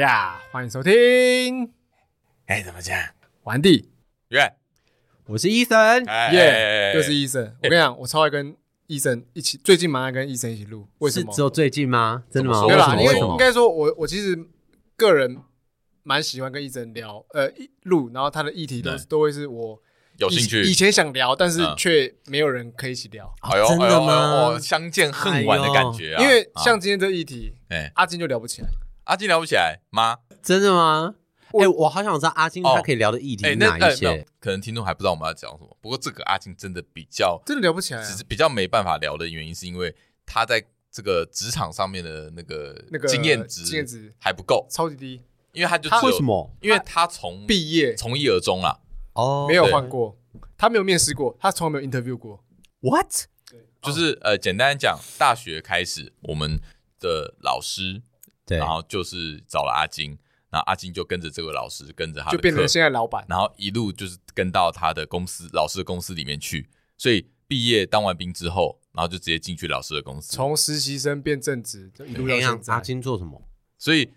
呀呀！欢迎收听。哎，怎么讲？完弟，耶！我是医生，耶，又是医生。我跟你讲，我超爱跟医生一起，最近蛮爱跟医生一起录。为什么？只有最近吗？真的吗？没有啦，因为应该说，我我其实个人蛮喜欢跟医生聊，呃，录，然后他的议题都都会是我。有兴趣，以前想聊，但是却没有人可以一起聊。哎呦，真的吗？相见恨晚的感觉啊！因为像今天这议题，哎，阿金就聊不起来。阿金聊不起来吗？真的吗？哎，我好想知道阿金他可以聊的议题是哪一些。可能听众还不知道我们要讲什么。不过这个阿金真的比较真的聊不起来，只是比较没办法聊的原因，是因为他在这个职场上面的那个那个经验值经验值还不够，超级低。因为他就为什么？因为他从毕业从一而终啊。哦，没有换过，他没有面试过，他从来没有 interview 过。What？对，就是呃，简单讲，大学开始，我们的老师，对，然后就是找了阿金，然后阿金就跟着这个老师，跟着他，就变成现在老板，然后一路就是跟到他的公司，老师的公司里面去。所以毕业当完兵之后，然后就直接进去老师的公司，从实习生变正职，就一路到现在。阿金做什么？所以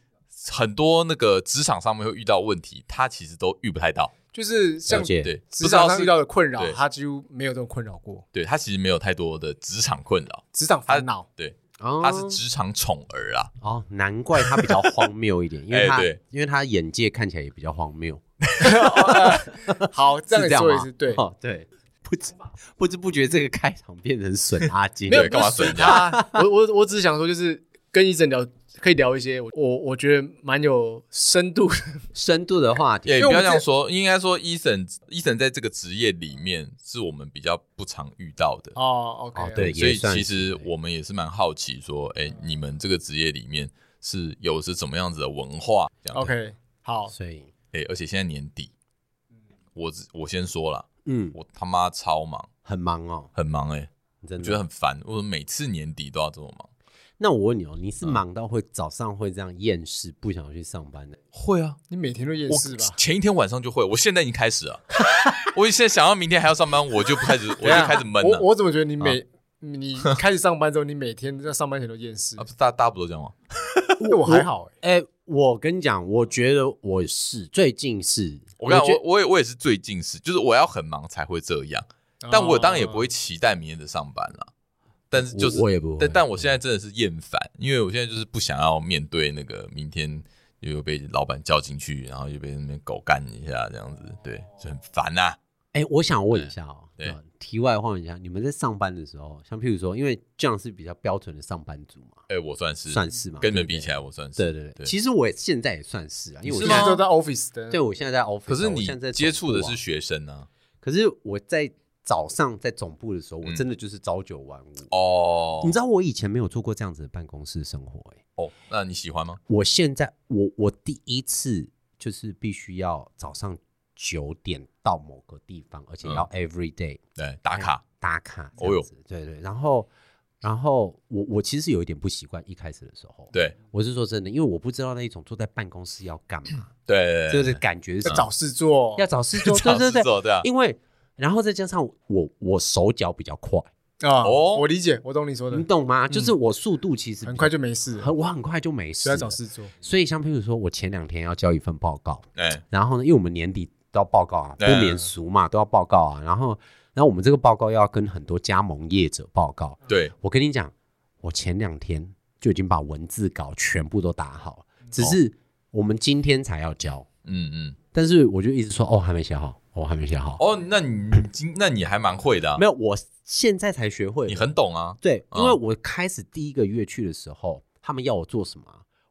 很多那个职场上面会遇到问题，他其实都遇不太到。就是像对职场上遇到的困扰，他几乎没有这种困扰过。对，他其实没有太多的职场困扰，职场烦恼。对，他是职场宠儿啊。哦，难怪他比较荒谬一点，因为他因为他眼界看起来也比较荒谬。好，这样说也是对。对，不知不知不觉这个开场变成损阿金，没有干嘛损他？我我我只是想说，就是跟医生聊。可以聊一些我我觉得蛮有深度 深度的话题。也不要这样说，应该说医生医生在这个职业里面是我们比较不常遇到的。哦。OK，对，所以其实我们也是蛮好奇，说，哎，你们这个职业里面是有是怎么样子的文化？OK，好，所以，哎，而且现在年底，我我先说了，嗯，我他妈超忙，很忙哦，很忙，哎，真的。觉得很烦，我每次年底都要这么忙。那我问你哦，你是忙到会早上会这样厌世，不想去上班的？会啊，你每天都厌世吧？前一天晚上就会，我现在已经开始了。我现在想要明天还要上班，我就开始，我就开始闷了。我我怎么觉得你每你开始上班之后，你每天在上班前都厌世？啊大大家不都这样吗？我还好哎。哎，我跟你讲，我觉得我是最近是，我跟你讲，我我也我也是最近是，就是我要很忙才会这样，但我当然也不会期待明天的上班了。但是就是，我也不，但但我现在真的是厌烦，因为我现在就是不想要面对那个明天又被老板叫进去，然后又被那边狗干一下这样子，对，就很烦呐。哎，我想问一下哦，对，题外话一下，你们在上班的时候，像譬如说，因为这样是比较标准的上班族嘛？哎，我算是算是嘛，跟你们比起来，我算是。对对对，其实我现在也算是啊，因为我现在都在 office 的。对，我现在在 office。可是你接触的是学生呢？可是我在。早上在总部的时候，我真的就是朝九晚五哦。你知道我以前没有做过这样子的办公室生活哎。哦，那你喜欢吗？我现在我我第一次就是必须要早上九点到某个地方，而且要 every day 对打卡打卡。哦哟，对对。然后然后我我其实有一点不习惯，一开始的时候。对，我是说真的，因为我不知道那一种坐在办公室要干嘛。对，就是感觉是找事做，要找事做，对对对，因为。然后再加上我，我手脚比较快啊，哦，我理解，我懂你说的，你懂吗？就是我速度其实很快就没事，很我很快就没事，要找事做。所以像譬如说我前两天要交一份报告，然后呢，因为我们年底都要报告啊，不免俗嘛，都要报告啊。然后，然后我们这个报告要跟很多加盟业者报告。对，我跟你讲，我前两天就已经把文字稿全部都打好，只是我们今天才要交。嗯嗯，但是我就一直说，哦，还没写好。我还没写好哦，那你 今那你还蛮会的。没有，我现在才学会。你很懂啊？对，因为我开始第一个月去的时候，他们要我做什么，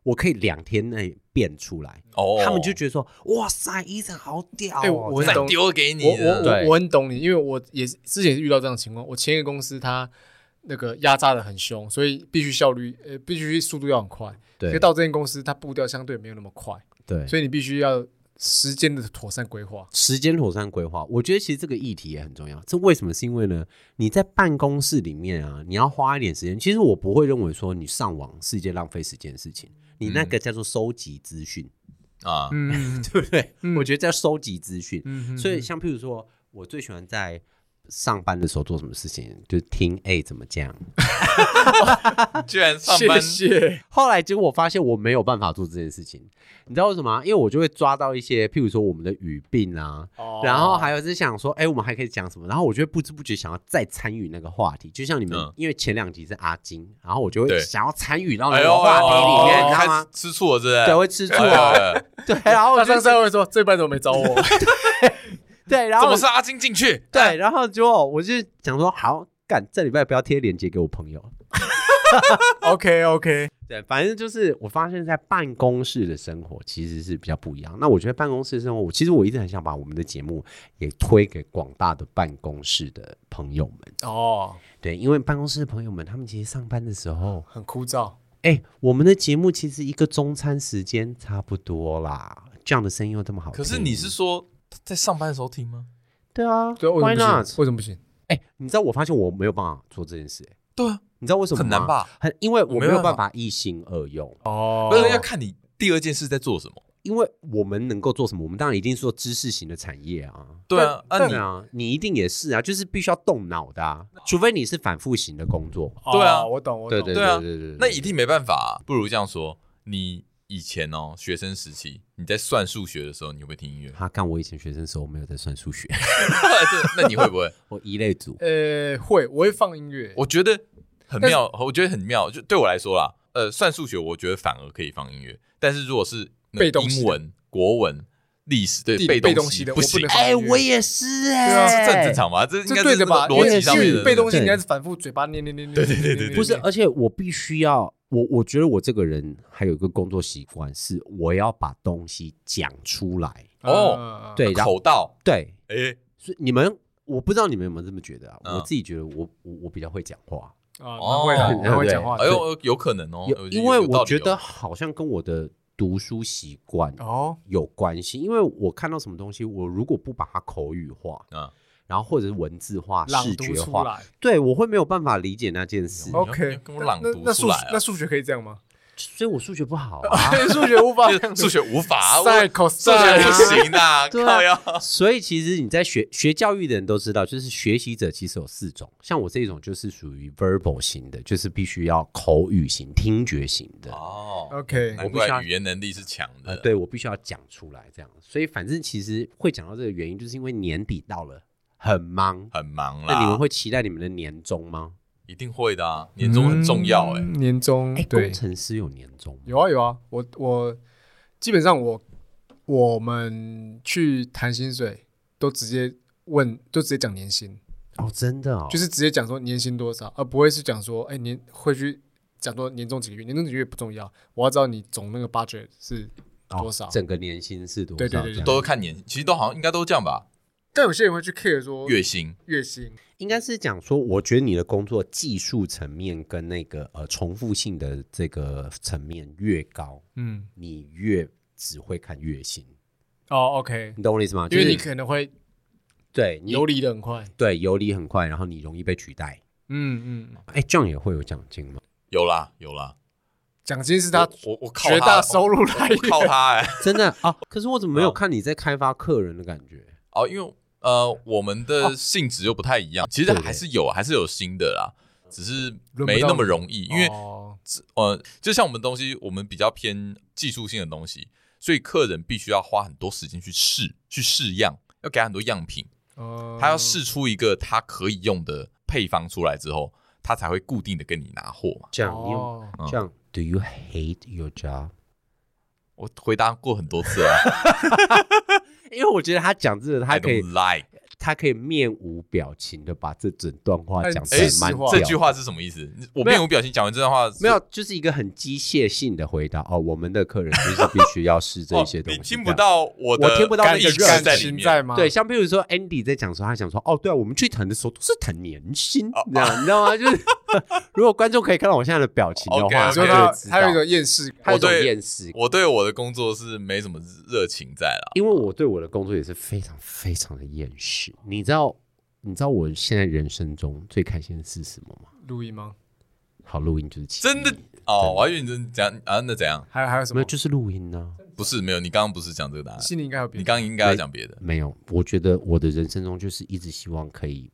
我可以两天内变出来。哦，他们就觉得说，哇塞，医生好屌！哎，我再丢给你。我我我很懂你，因为我也之前遇到这样的情况。我前一个公司他那个压榨的很凶，所以必须效率呃必须速度要很快。对，可到这间公司，它步调相对没有那么快。对，所以你必须要。时间的妥善规划，时间妥善规划，我觉得其实这个议题也很重要。这为什么？是因为呢，你在办公室里面啊，你要花一点时间。其实我不会认为说你上网是一件浪费时间的事情，你那个叫做收集资讯。啊，嗯，对不对？我觉得叫收集资讯。所以像譬如说，我最喜欢在上班的时候做什么事情，就是听 A 怎么讲。居然上班，谢谢。后来结果我发现我没有办法做这件事情，你知道为什么吗？因为我就会抓到一些，譬如说我们的语病啊，哦、然后还有是想说，哎、欸，我们还可以讲什么？然后我就会不知不觉想要再参与那个话题，就像你们，嗯、因为前两集是阿金，然后我就会想要参与到那个话题里面，你知道吗？吃醋了是不是？对，会吃醋啊。对，然后我上次会说，这班怎么没找我？对，然后怎么是阿金进去？对，然后就我就想说，好干，这礼拜不要贴链接给我朋友。OK OK，对，反正就是我发现，在办公室的生活其实是比较不一样。那我觉得办公室生活，我其实我一直很想把我们的节目也推给广大的办公室的朋友们。哦，对，因为办公室的朋友们，他们其实上班的时候很枯燥。哎，我们的节目其实一个中餐时间差不多啦，这样的声音又这么好听。可是你是说在上班的时候听吗？对啊，对，Why not？为什么不行？哎，你知道我发现我没有办法做这件事。哎，对啊。你知道为什么吗？很难吧？很，因为我没有办法一心二用哦。不是要看你第二件事在做什么。因为我们能够做什么？我们当然一定是做知识型的产业啊。对啊，那你啊，你一定也是啊，就是必须要动脑的啊。除非你是反复型的工作。对啊，我懂，我懂。对对对对对。那一定没办法。不如这样说，你以前哦，学生时期你在算数学的时候，你会不会听音乐？他看我以前学生时候没有在算数学。那你会不会？我一类组。呃，会，我会放音乐。我觉得。很妙，我觉得很妙。就对我来说啦，呃，算数学，我觉得反而可以放音乐。但是如果是英文、国文、历史，对背东西的不行。哎，我也是哎，是正正常嘛？这应该对的吧？逻辑上面的背东西应该是反复嘴巴念念念念。对对对对，不是，而且我必须要，我我觉得我这个人还有一个工作习惯是，我要把东西讲出来哦。对，口道。对，哎，所以你们，我不知道你们有没有这么觉得啊？我自己觉得，我我我比较会讲话。哦，会很 会讲话，哎呦，有可能哦，因为我觉得好像跟我的读书习惯哦有关系。因为我看到什么东西，我如果不把它口语化，然后或者是文字化、视觉化，对我会没有办法理解那件事。OK，跟我朗读出来，那数学可以这样吗？所以我数学不好啊，数学无法，数学无法，数学 不行啊，靠呀！所以其实你在学学教育的人都知道，就是学习者其实有四种，像我这种就是属于 verbal 型的，就是必须要口语型、听觉型的。哦，OK，我必须要语言能力是强的，对我必须要讲出来这样。所以反正其实会讲到这个原因，就是因为年底到了，很忙，很忙啦。那你们会期待你们的年终吗？一定会的啊，年终很重要哎、欸。嗯，年终哎，工程师有年终有啊有啊，我我基本上我我们去谈薪水都直接问，都直接讲年薪。哦，真的哦，就是直接讲说年薪多少，而不会是讲说哎年会去讲说年终几个月，年终几个月不重要，我要知道你总那个 budget 是多少，哦、整个年薪是多少，对对对，对，都是看年，其实都好像应该都这样吧。但有些人会去 care 说月薪，月薪应该是讲说，我觉得你的工作技术层面跟那个呃重复性的这个层面越高，嗯，你越只会看月薪。哦，OK，你懂我意思吗？因为你可能会对游离的很快，对，游离很快，然后你容易被取代。嗯嗯，哎，这样也会有奖金吗？有啦，有啦，奖金是他我我靠绝大收入来源，靠他哎，真的啊。可是我怎么没有看你在开发客人的感觉？哦，因为。呃，我们的性质又不太一样，其实还是有，还是有新的啦，只是没那么容易，因为呃，就像我们东西，我们比较偏技术性的东西，所以客人必须要花很多时间去试，去试样，要给他很多样品，他要试出一个他可以用的配方出来之后，他才会固定的跟你拿货嘛。这样，这样，Do you hate your job？我回答过很多次啊。因为我觉得他讲这个，他可以。他可以面无表情的把这整段话讲出来，蛮这句话是什么意思？我面无表情讲完这段话，没有，就是一个很机械性的回答。哦，我们的客人就是必须要试这些东西。你听不到我的，我听不到那个热情在吗？对，像比如说 Andy 在讲说，他想说，哦，对啊，我们去谈的时候都是谈年薪，这样你知道吗？就是 如果观众可以看到我现在的表情的话，就他他有一个厌世，他有一种厌世。我对我的工作是没什么热情在了，因为我对我的工作也是非常非常的厌世。你知道，你知道我现在人生中最开心的是什么吗？录音吗？好，录音就是真的哦。我还以为你真讲啊，那怎样？还有还有什么？没有，就是录音呢。不是，没有。你刚刚不是讲这个答案？心里应该有别的。你刚刚应该要讲别的。没有，我觉得我的人生中就是一直希望可以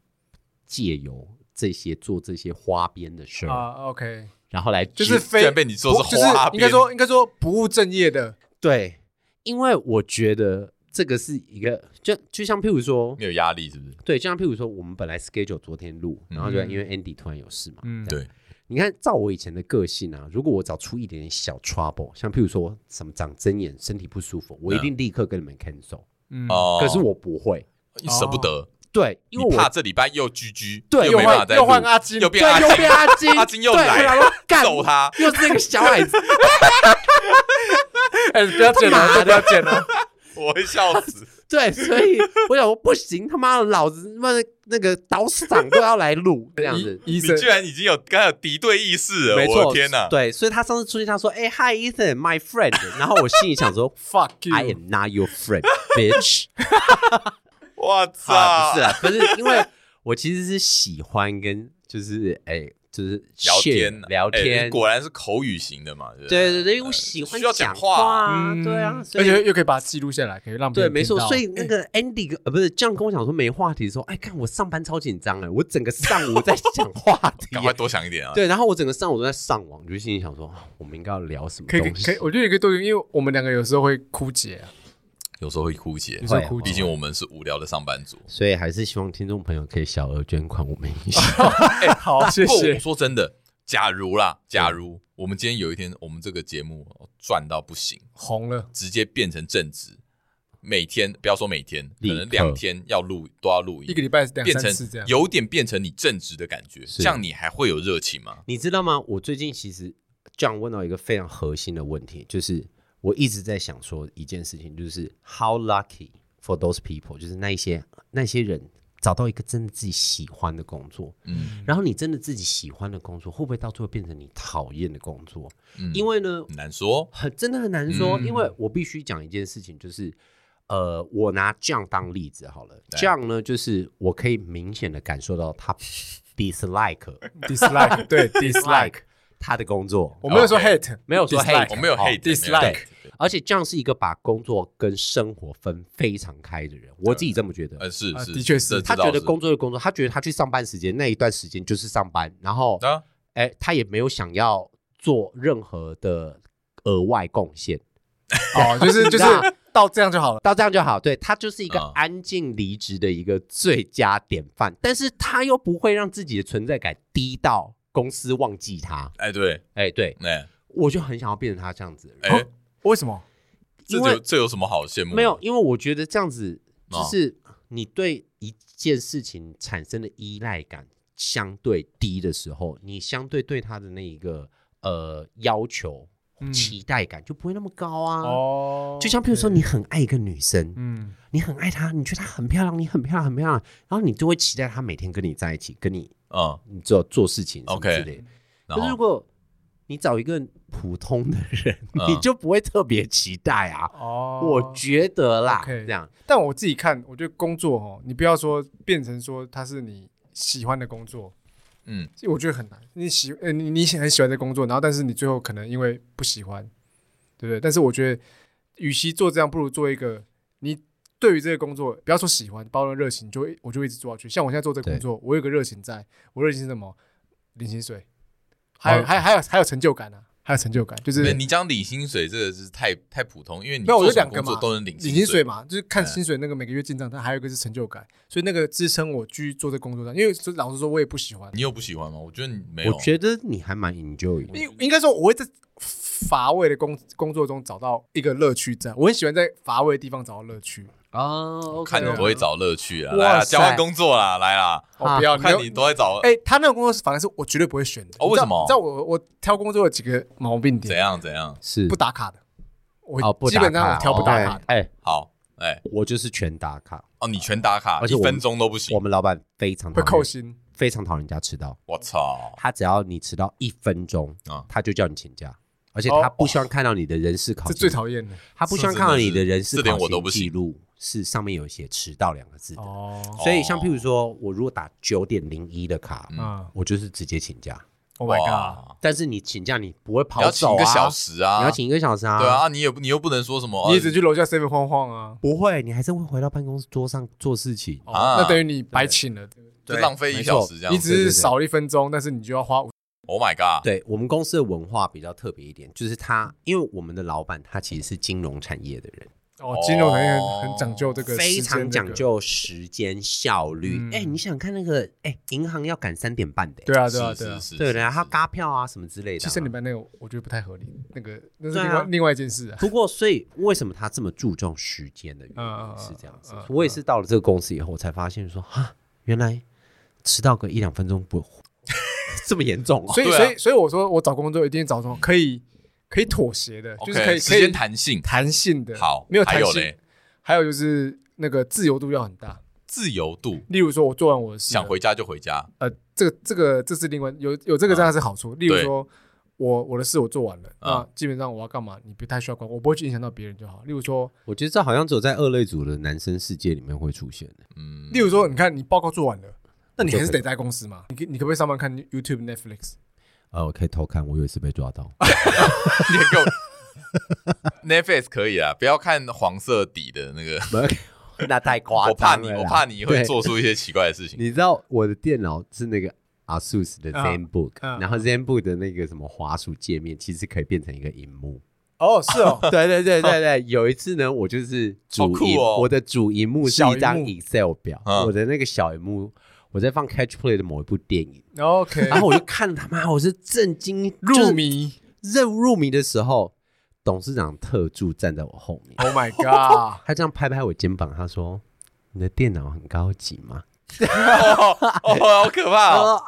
借由这些做这些花边的事儿。啊，OK，然后来就是非被你说是花边，应该说应该说不务正业的，对，因为我觉得这个是一个，就就像譬如说，没有压力是不是？对，就像譬如说，我们本来 schedule 昨天录，然后就因为 Andy 突然有事嘛，嗯，对。你看，照我以前的个性啊，如果我找出一点点小 trouble，像譬如说什么长针眼、身体不舒服，我一定立刻跟你们 cancel。嗯，可是我不会，你舍不得。对，因为我怕这礼拜又 GG，对，又换又换阿金，又变阿金，又变阿金，阿金又来揍他，又是那个小矮子。哎，不要剪了，不要剪了，我会笑死。对，所以我想说不行，他妈的，老子他妈的那个导赏都要来录这样子。你居然已经有刚有敌对意识了，没错，天哪！对，所以他上次出现，他说：“哎，Hi Ethan，my friend。”然后我心里想说：“Fuck you，I am not your friend, bitch。”我操，不是啊，不是，因为 我其实是喜欢跟就是哎。就是聊天聊天，果然是口语型的嘛？对对对，因为我喜欢讲话，啊对啊，而且又可以把它记录下来，可以让对，没错。所以那个 Andy 呃，不是这样跟我讲说没话题的时候，哎，看我上班超紧张哎，我整个上午在讲话题，赶快多想一点啊。对，然后我整个上午都在上网，就心里想说，我们应该要聊什么？可以可以，我觉得也可以多，因为我们两个有时候会枯竭啊。有时候会枯竭，毕竟我们是无聊的上班族，所以还是希望听众朋友可以小额捐款我们一下。好，谢谢。说真的，假如啦，假如我们今天有一天，我们这个节目赚到不行，红了，直接变成正职，每天不要说每天，可能两天要录都要录，一个礼拜两三次这样，有点变成你正职的感觉，这样你还会有热情吗？你知道吗？我最近其实这样问到一个非常核心的问题，就是。我一直在想说一件事情，就是 How lucky for those people，就是那一些那些人找到一个真的自己喜欢的工作，嗯，然后你真的自己喜欢的工作，会不会到最后变成你讨厌的工作？嗯，因为呢，难说，很真的很难说，嗯，因为我必须讲一件事情，就是呃，我拿 John 当例子好了，John 呢，就是我可以明显的感受到他 dislike dislike 对 dislike。他的工作，我没有说 hate，没有说 hate，我没有 hate，dislike。而且这样是一个把工作跟生活分非常开的人，我自己这么觉得。呃，是是，的确是。他觉得工作的工作，他觉得他去上班时间那一段时间就是上班，然后，哎，他也没有想要做任何的额外贡献。哦，就是就是到这样就好了，到这样就好。对，他就是一个安静离职的一个最佳典范，但是他又不会让自己的存在感低到。公司忘记他，哎，对，哎，对，哎，我就很想要变成他这样子。哎，为什么？这有这有什么好羡慕？没有，因为我觉得这样子就是你对一件事情产生的依赖感相对低的时候，你相对对他的那一个呃要求、期待感就不会那么高啊。哦，就像比如说你很爱一个女生，嗯，你很爱她，你觉得她很漂亮，你很漂亮，很漂亮，然后你就会期待她每天跟你在一起，跟你。嗯，你做做事情什么之类的。可是如果你找一个普通的人，你就不会特别期待啊。哦，我觉得啦，这样。但我自己看，我觉得工作哦，你不要说变成说他是你喜欢的工作，嗯，我觉得很难。你喜呃，你你很喜欢这工作，然后但是你最后可能因为不喜欢，对不对？但是我觉得，与其做这样，不如做一个你。对于这个工作，不要说喜欢，包容热情，就我就一直做下去。像我现在做这个工作，我有个热情在，我热情是什么？零薪水，还有、哦、还有还有还有成就感啊，还有成就感，就是你讲领薪水这个是太太普通，因为你做什么工作都能领领薪水嘛，就是看薪水那个每个月进账，但还有一个是成就感，所以那个支撑我继续做这工作上。因为老实说，我也不喜欢。你有不喜欢吗？我觉得你没有。我觉得你还蛮 enjoy。应应该说，我会在乏味的工工作中找到一个乐趣在，在我很喜欢在乏味的地方找到乐趣。哦，看你多会找乐趣啊！来，交换工作啦，来啦！我不要看你多会找。哎，他那个工作反而是我绝对不会选的。哦，为什么？你知道我我挑工作有几个毛病点？怎样怎样？是不打卡的。我基本上我挑不打卡。哎，好，哎，我就是全打卡。哦，你全打卡，一分钟都不行。我们老板非常会扣薪，非常讨厌人家迟到。我操！他只要你迟到一分钟啊，他就叫你请假，而且他不希望看到你的人事考。这最讨厌的。他不希望看到你的人事考勤记录。是上面有写迟到两个字的，哦所以像譬如说，我如果打九点零一的卡，嗯我就是直接请假。Oh my god！但是你请假你不会跑走啊？一个小时啊？你要请一个小时啊？对啊，你也不你又不能说什么，你一直去楼下 seven 晃晃啊？不会，你还是会回到办公室桌上做事情啊。那等于你白请了。就浪费一小时这样。你只是少了一分钟，但是你就要花。Oh my god！对，我们公司的文化比较特别一点，就是他，因为我们的老板他其实是金融产业的人。哦，金融行业很讲究这个，非常讲究时间效率。哎，你想看那个？哎，银行要赶三点半的。对啊，对啊，对啊，对的，他轧票啊什么之类的。其实三点半那个我觉得不太合理，那个那是另外另外一件事啊。不过，所以为什么他这么注重时间的原因是这样子。我也是到了这个公司以后，我才发现说，哈，原来迟到个一两分钟不 这么严重啊。所以，所以，所以我说，我找工作一定找这种可以可以妥协的，就是可以时间弹性弹性的。好，没有弹性。还有就是那个自由度要很大，自由度。例如说，我做完我的事，想回家就回家。呃，这个这个这是另外有有这个这样是好处。例如说，我我的事我做完了，那基本上我要干嘛，你不太需要管，我不会去影响到别人就好。例如说，我觉得这好像只有在二类组的男生世界里面会出现的。嗯，例如说，你看你报告做完了，那你还是得在公司嘛？你可你可不可以上班看 YouTube、Netflix？呃，我可以偷看，我有一次被抓到。你给我。Netflix 可以啊，不要看黄色底的那个，那太夸张。我怕你，我怕你会做出一些奇怪的事情。你知道我的电脑是那个 ASUS 的 ZenBook，然后 ZenBook 的那个什么滑鼠界面，其实可以变成一个荧幕。哦，是哦，对对对对对。有一次呢，我就是主荧，我的主荧幕是一张 Excel 表，我的那个小荧幕，我在放 Catch Play 的某一部电影。OK，然后我就看他妈，我是震惊入迷，入入迷的时候。董事长特助站在我后面，Oh my god！他这样拍拍我肩膀，他说：“你的电脑很高级吗？” 好可怕哦！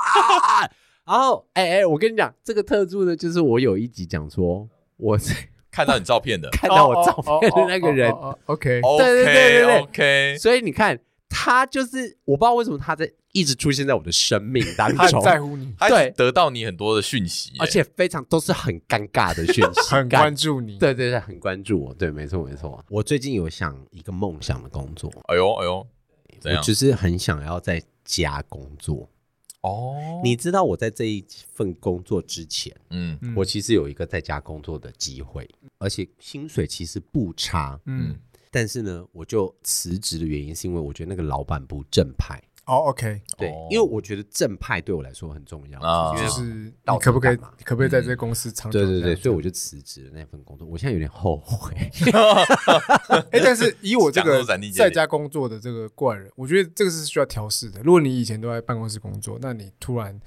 然 后，哎哎，我跟你讲，这个特助呢，就是我有一集讲说，我在看到你照片的，看到我照片的那个人。OK，对对对对对，OK。所以你看。他就是我不知道为什么他在一直出现在我的生命 当中，他很在乎你，对，得到你很多的讯息，而且非常都是很尴尬的讯息，很关注你，对对对，很关注我，对，没错没错。我最近有想一个梦想的工作，哎呦哎呦，我就是很想要在家工作。哦。你知道我在这一份工作之前，嗯，我其实有一个在家工作的机会，而且薪水其实不差，嗯。但是呢，我就辞职的原因是因为我觉得那个老板不正派。哦，OK，对，因为我觉得正派对我来说很重要，就是你可不可以，可不可以在这个公司长久？对对对，所以我就辞职了那份工作。我现在有点后悔。哎，但是以我这个在家工作的这个怪人，我觉得这个是需要调试的。如果你以前都在办公室工作，那你突然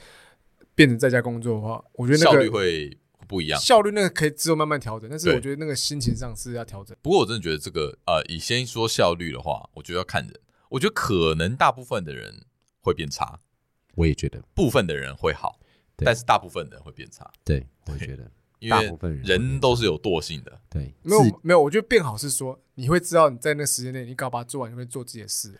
变成在家工作的话，我觉得那个效率会。不一样，效率那个可以之后慢慢调整，但是我觉得那个心情上是要调整。不过我真的觉得这个呃，以先说效率的话，我觉得要看人。我觉得可能大部分的人会变差，我也觉得部分的人会好，但是大部分的人会变差。对，我觉得 因为人都是有惰性的。对，没有没有，我觉得变好是说你会知道你在那时间内你搞把它做完，你会做自己的事。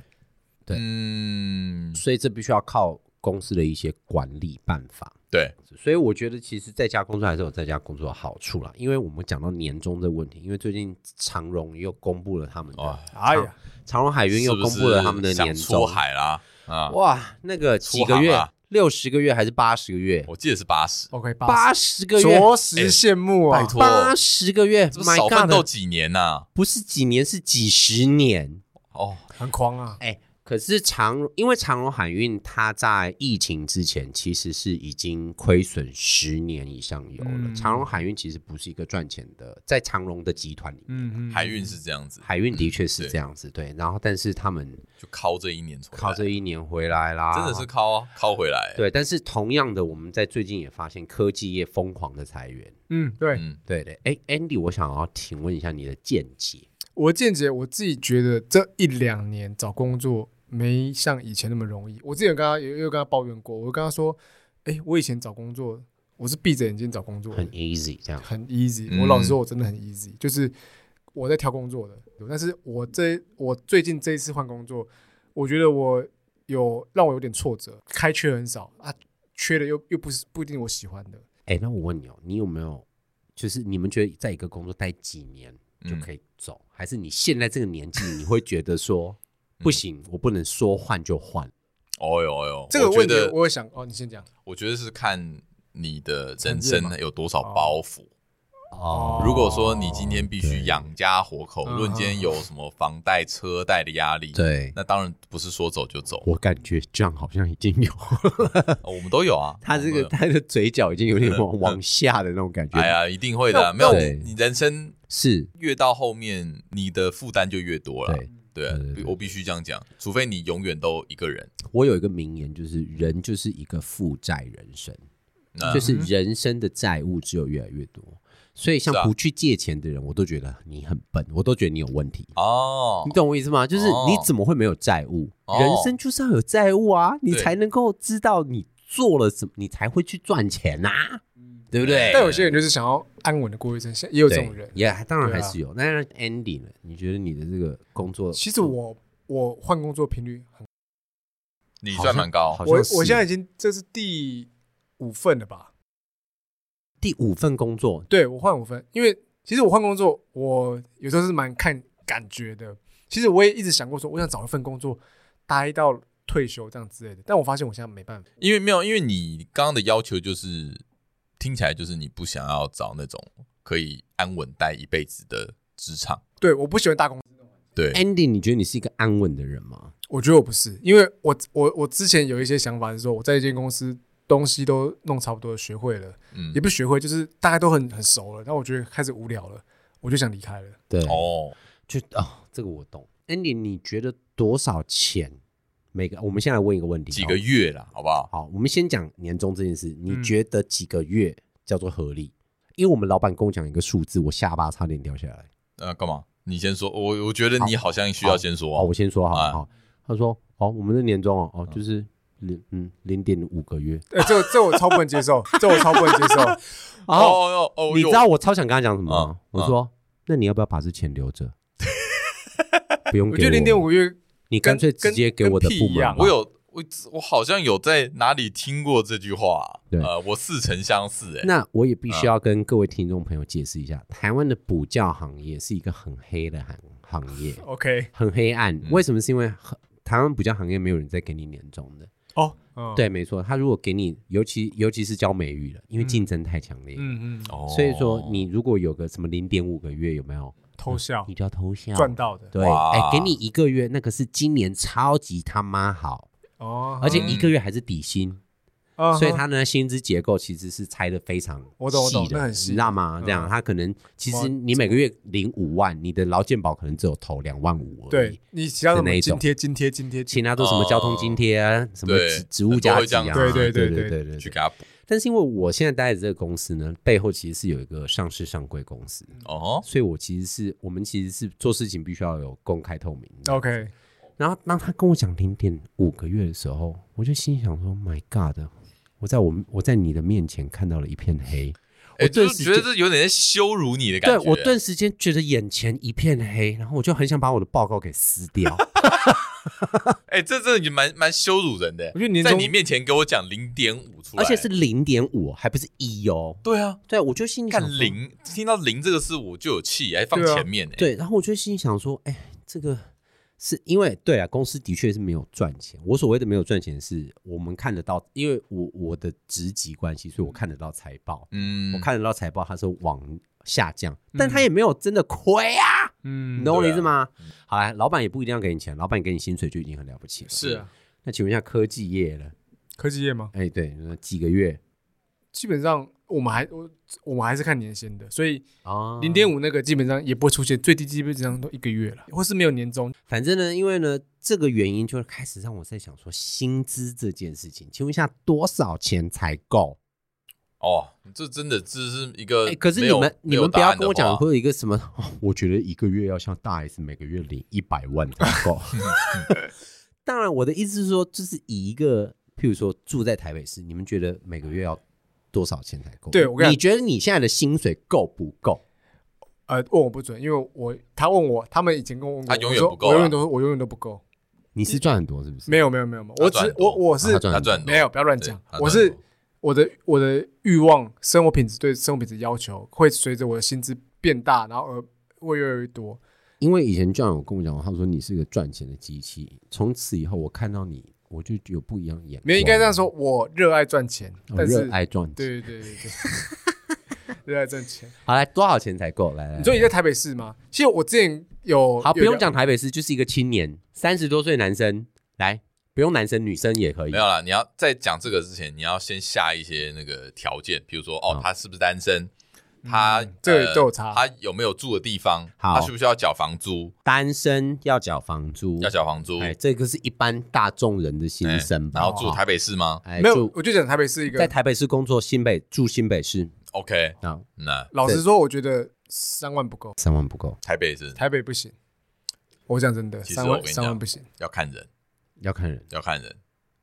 对，嗯，所以这必须要靠公司的一些管理办法。对，所以我觉得其实在家工作还是有在家工作的好处啦。因为我们讲到年终的问题，因为最近长荣又公布了他们的，哎呀，长荣海运又公布了他们的年终，出海啦，啊，哇，那个几个月，六十个月还是八十个月？我记得是八十，OK，八十。个月，着实羡慕啊，拜托，八十个月，少奋斗几年呐？不是几年，是几十年。哦，很狂啊，哎。可是长，因为长荣海运，它在疫情之前其实是已经亏损十年以上有了。嗯、长荣海运其实不是一个赚钱的，在长荣的集团里面，嗯、海运是这样子，海运的确是这样子，嗯、对，对。然后，但是他们就靠这一年，靠这一年回来啦，真的是靠靠回来。对，但是同样的，我们在最近也发现科技业疯狂的裁员。嗯，对，嗯、对对。哎，Andy，我想要请问一下你的见解。我的见解，我自己觉得这一两年找工作。没像以前那么容易。我之前跟他也有跟他抱怨过，我跟他说：“哎，我以前找工作，我是闭着眼睛找工作，很 easy，这样很 easy。嗯、我老实说，我真的很 easy，就是我在挑工作的。但是我这我最近这一次换工作，我觉得我有让我有点挫折，开缺很少啊，缺的又又不是不一定我喜欢的。哎，那我问你哦，你有没有就是你们觉得在一个工作待几年就可以走，嗯、还是你现在这个年纪你会觉得说？不行，我不能说换就换。哦哟哦哟，这个问题我会想哦，你先讲。我觉得是看你的人生有多少包袱。哦，如果说你今天必须养家活口，论今天有什么房贷、车贷的压力，对，那当然不是说走就走。我感觉这样好像已经有，我们都有啊。他这个他的嘴角已经有点往往下的那种感觉。哎呀，一定会的，没有你，你人生是越到后面，你的负担就越多了。对，对，我必须这样讲，除非你永远都一个人。我有一个名言，就是人就是一个负债人生，就是人生的债务只有越来越多。所以，像不去借钱的人，我都觉得你很笨，我都觉得你有问题哦。你懂我意思吗？就是你怎么会没有债务？人生就是要有债务啊，你才能够知道你做了什么，你才会去赚钱呐，对不对？但有些人就是想要安稳的过一生，也有这种人，也当然还是有。那 Andy 呢？你觉得你的这个工作？其实我我换工作频率很，你算蛮高。我我现在已经这是第五份了吧？第五份工作，对，我换五份，因为其实我换工作，我有时候是蛮看感觉的。其实我也一直想过说，我想找一份工作待到退休这样之类的。但我发现我现在没办法，因为没有，因为你刚刚的要求就是听起来就是你不想要找那种可以安稳待一辈子的职场。对，我不喜欢大公司。对，Andy，你觉得你是一个安稳的人吗？我觉得我不是，因为我我我之前有一些想法是说，我在一间公司。东西都弄差不多，学会了，嗯，也不学会，就是大家都很很熟了。但我觉得开始无聊了，我就想离开了。对，哦，就啊，这个我懂。Andy，你觉得多少钱？每个，我们先来问一个问题：几个月了，好不好？好，我们先讲年终这件事。你觉得几个月叫做合理？因为我们老板跟我讲一个数字，我下巴差点掉下来。呃，干嘛？你先说。我我觉得你好像需要先说。好，我先说。好好。他说：“哦，我们的年终哦，哦，就是。”零嗯零点五个月，哎，这这我超不能接受，这我超不能接受。然 后你知道我超想跟他讲什么吗？我说，那你要不要把这钱留着？不用给我。我觉得零点五个月，你干脆直接给我的部门。我有我我好像有在哪里听过这句话。对，呃，我似曾相识。哎，那我也必须要跟各位听众朋友解释一下，台湾的补教行业是一个很黑的行行业。OK，很黑暗。为什么？是因为台湾补教行业没有人在给你年终的。哦，对，没错，他如果给你，尤其尤其是教美语的，因为竞争太强烈，嗯嗯，所以说你如果有个什么零点五个月，有没有？偷笑？你就要偷笑。赚到的，对，哎，给你一个月，那个是今年超级他妈好。哦，而且一个月还是底薪。所以他呢，薪资结构其实是拆的非常细的，你知道吗？这样，他可能其实你每个月领五万，你的劳健保可能只有投两万五而已。对，你其他什么津贴、津贴、津贴，其他都什么交通津贴啊，什么职职务加给啊，对对对对对对，去给他补。但是因为我现在待的这个公司呢，背后其实是有一个上市上柜公司哦，所以我其实是我们其实是做事情必须要有公开透明。OK，然后当他跟我讲零点五个月的时候，我就心想说：“My God！” 我在我我在你的面前看到了一片黑，我就觉得这有点在羞辱你的感觉。对，我顿时间觉得眼前一片黑，然后我就很想把我的报告给撕掉。哎，这真的也蛮蛮羞辱人的。我觉得你在你面前给我讲零点五出来，而且是零点五，还不是一哦。对啊，对，我就心里看零，听到零这个字我就有气，还放前面。对，然后我就心里想说，哎，这个。是因为对啊，公司的确是没有赚钱。我所谓的没有赚钱，是我们看得到，因为我我的职级关系，所以我看得到财报。嗯，我看得到财报，它是往下降，但它也没有真的亏啊。嗯，你懂我意思吗？好啊，老板也不一定要给你钱，老板给你薪水就已经很了不起了。是啊，那请问一下科技业了？科技业吗？哎，对，几个月？基本上。我们还我我们还是看年薪的，所以啊，零点五那个基本上也不会出现，最低基本上都一个月了，或是没有年终。反正呢，因为呢这个原因，就开始让我在想说薪资这件事情，请问一下多少钱才够？哦，这真的这是一个，可是你们你们不要跟我讲会有一个什么、哦？我觉得一个月要像大 S 每个月领一百万才够。当然，我的意思是说，就是以一个譬如说住在台北市，你们觉得每个月要？多少钱才够？对，我跟你，你觉得你现在的薪水够不够？呃，问我不准，因为我他问我，他们以前跟我问过，他永远不够，我永远都我永远都不够。你是赚很多是不是？没有没有没有没有，我只我我是他赚没有，不要乱讲。我是我的我的欲望，生活品质对生活品质要求会随着我的薪资变大，然后而会越来越多。因为以前 John 有跟我讲，他说你是个赚钱的机器，从此以后我看到你。我就有不一样眼，没有应该这样说。我热爱赚钱，但是热爱赚钱，对对对对。热爱赚钱。好，来多少钱才够？来来，你说你在台北市吗？其实我之前有，好，不用讲台北市，就是一个青年，三十多岁男生，来，不用男生，女生也可以。没有啦，你要在讲这个之前，你要先下一些那个条件，比如说，哦，他是不是单身？他这个都有差，他有没有住的地方？他需不需要缴房租？单身要缴房租，要缴房租。哎，这个是一般大众人的心声。然后住台北市吗？没有，我就讲台北市一个，在台北市工作，新北住新北市。OK，那，那老实说，我觉得三万不够，三万不够。台北是台北不行，我讲真的，三万三万不行，要看人，要看人，要看人。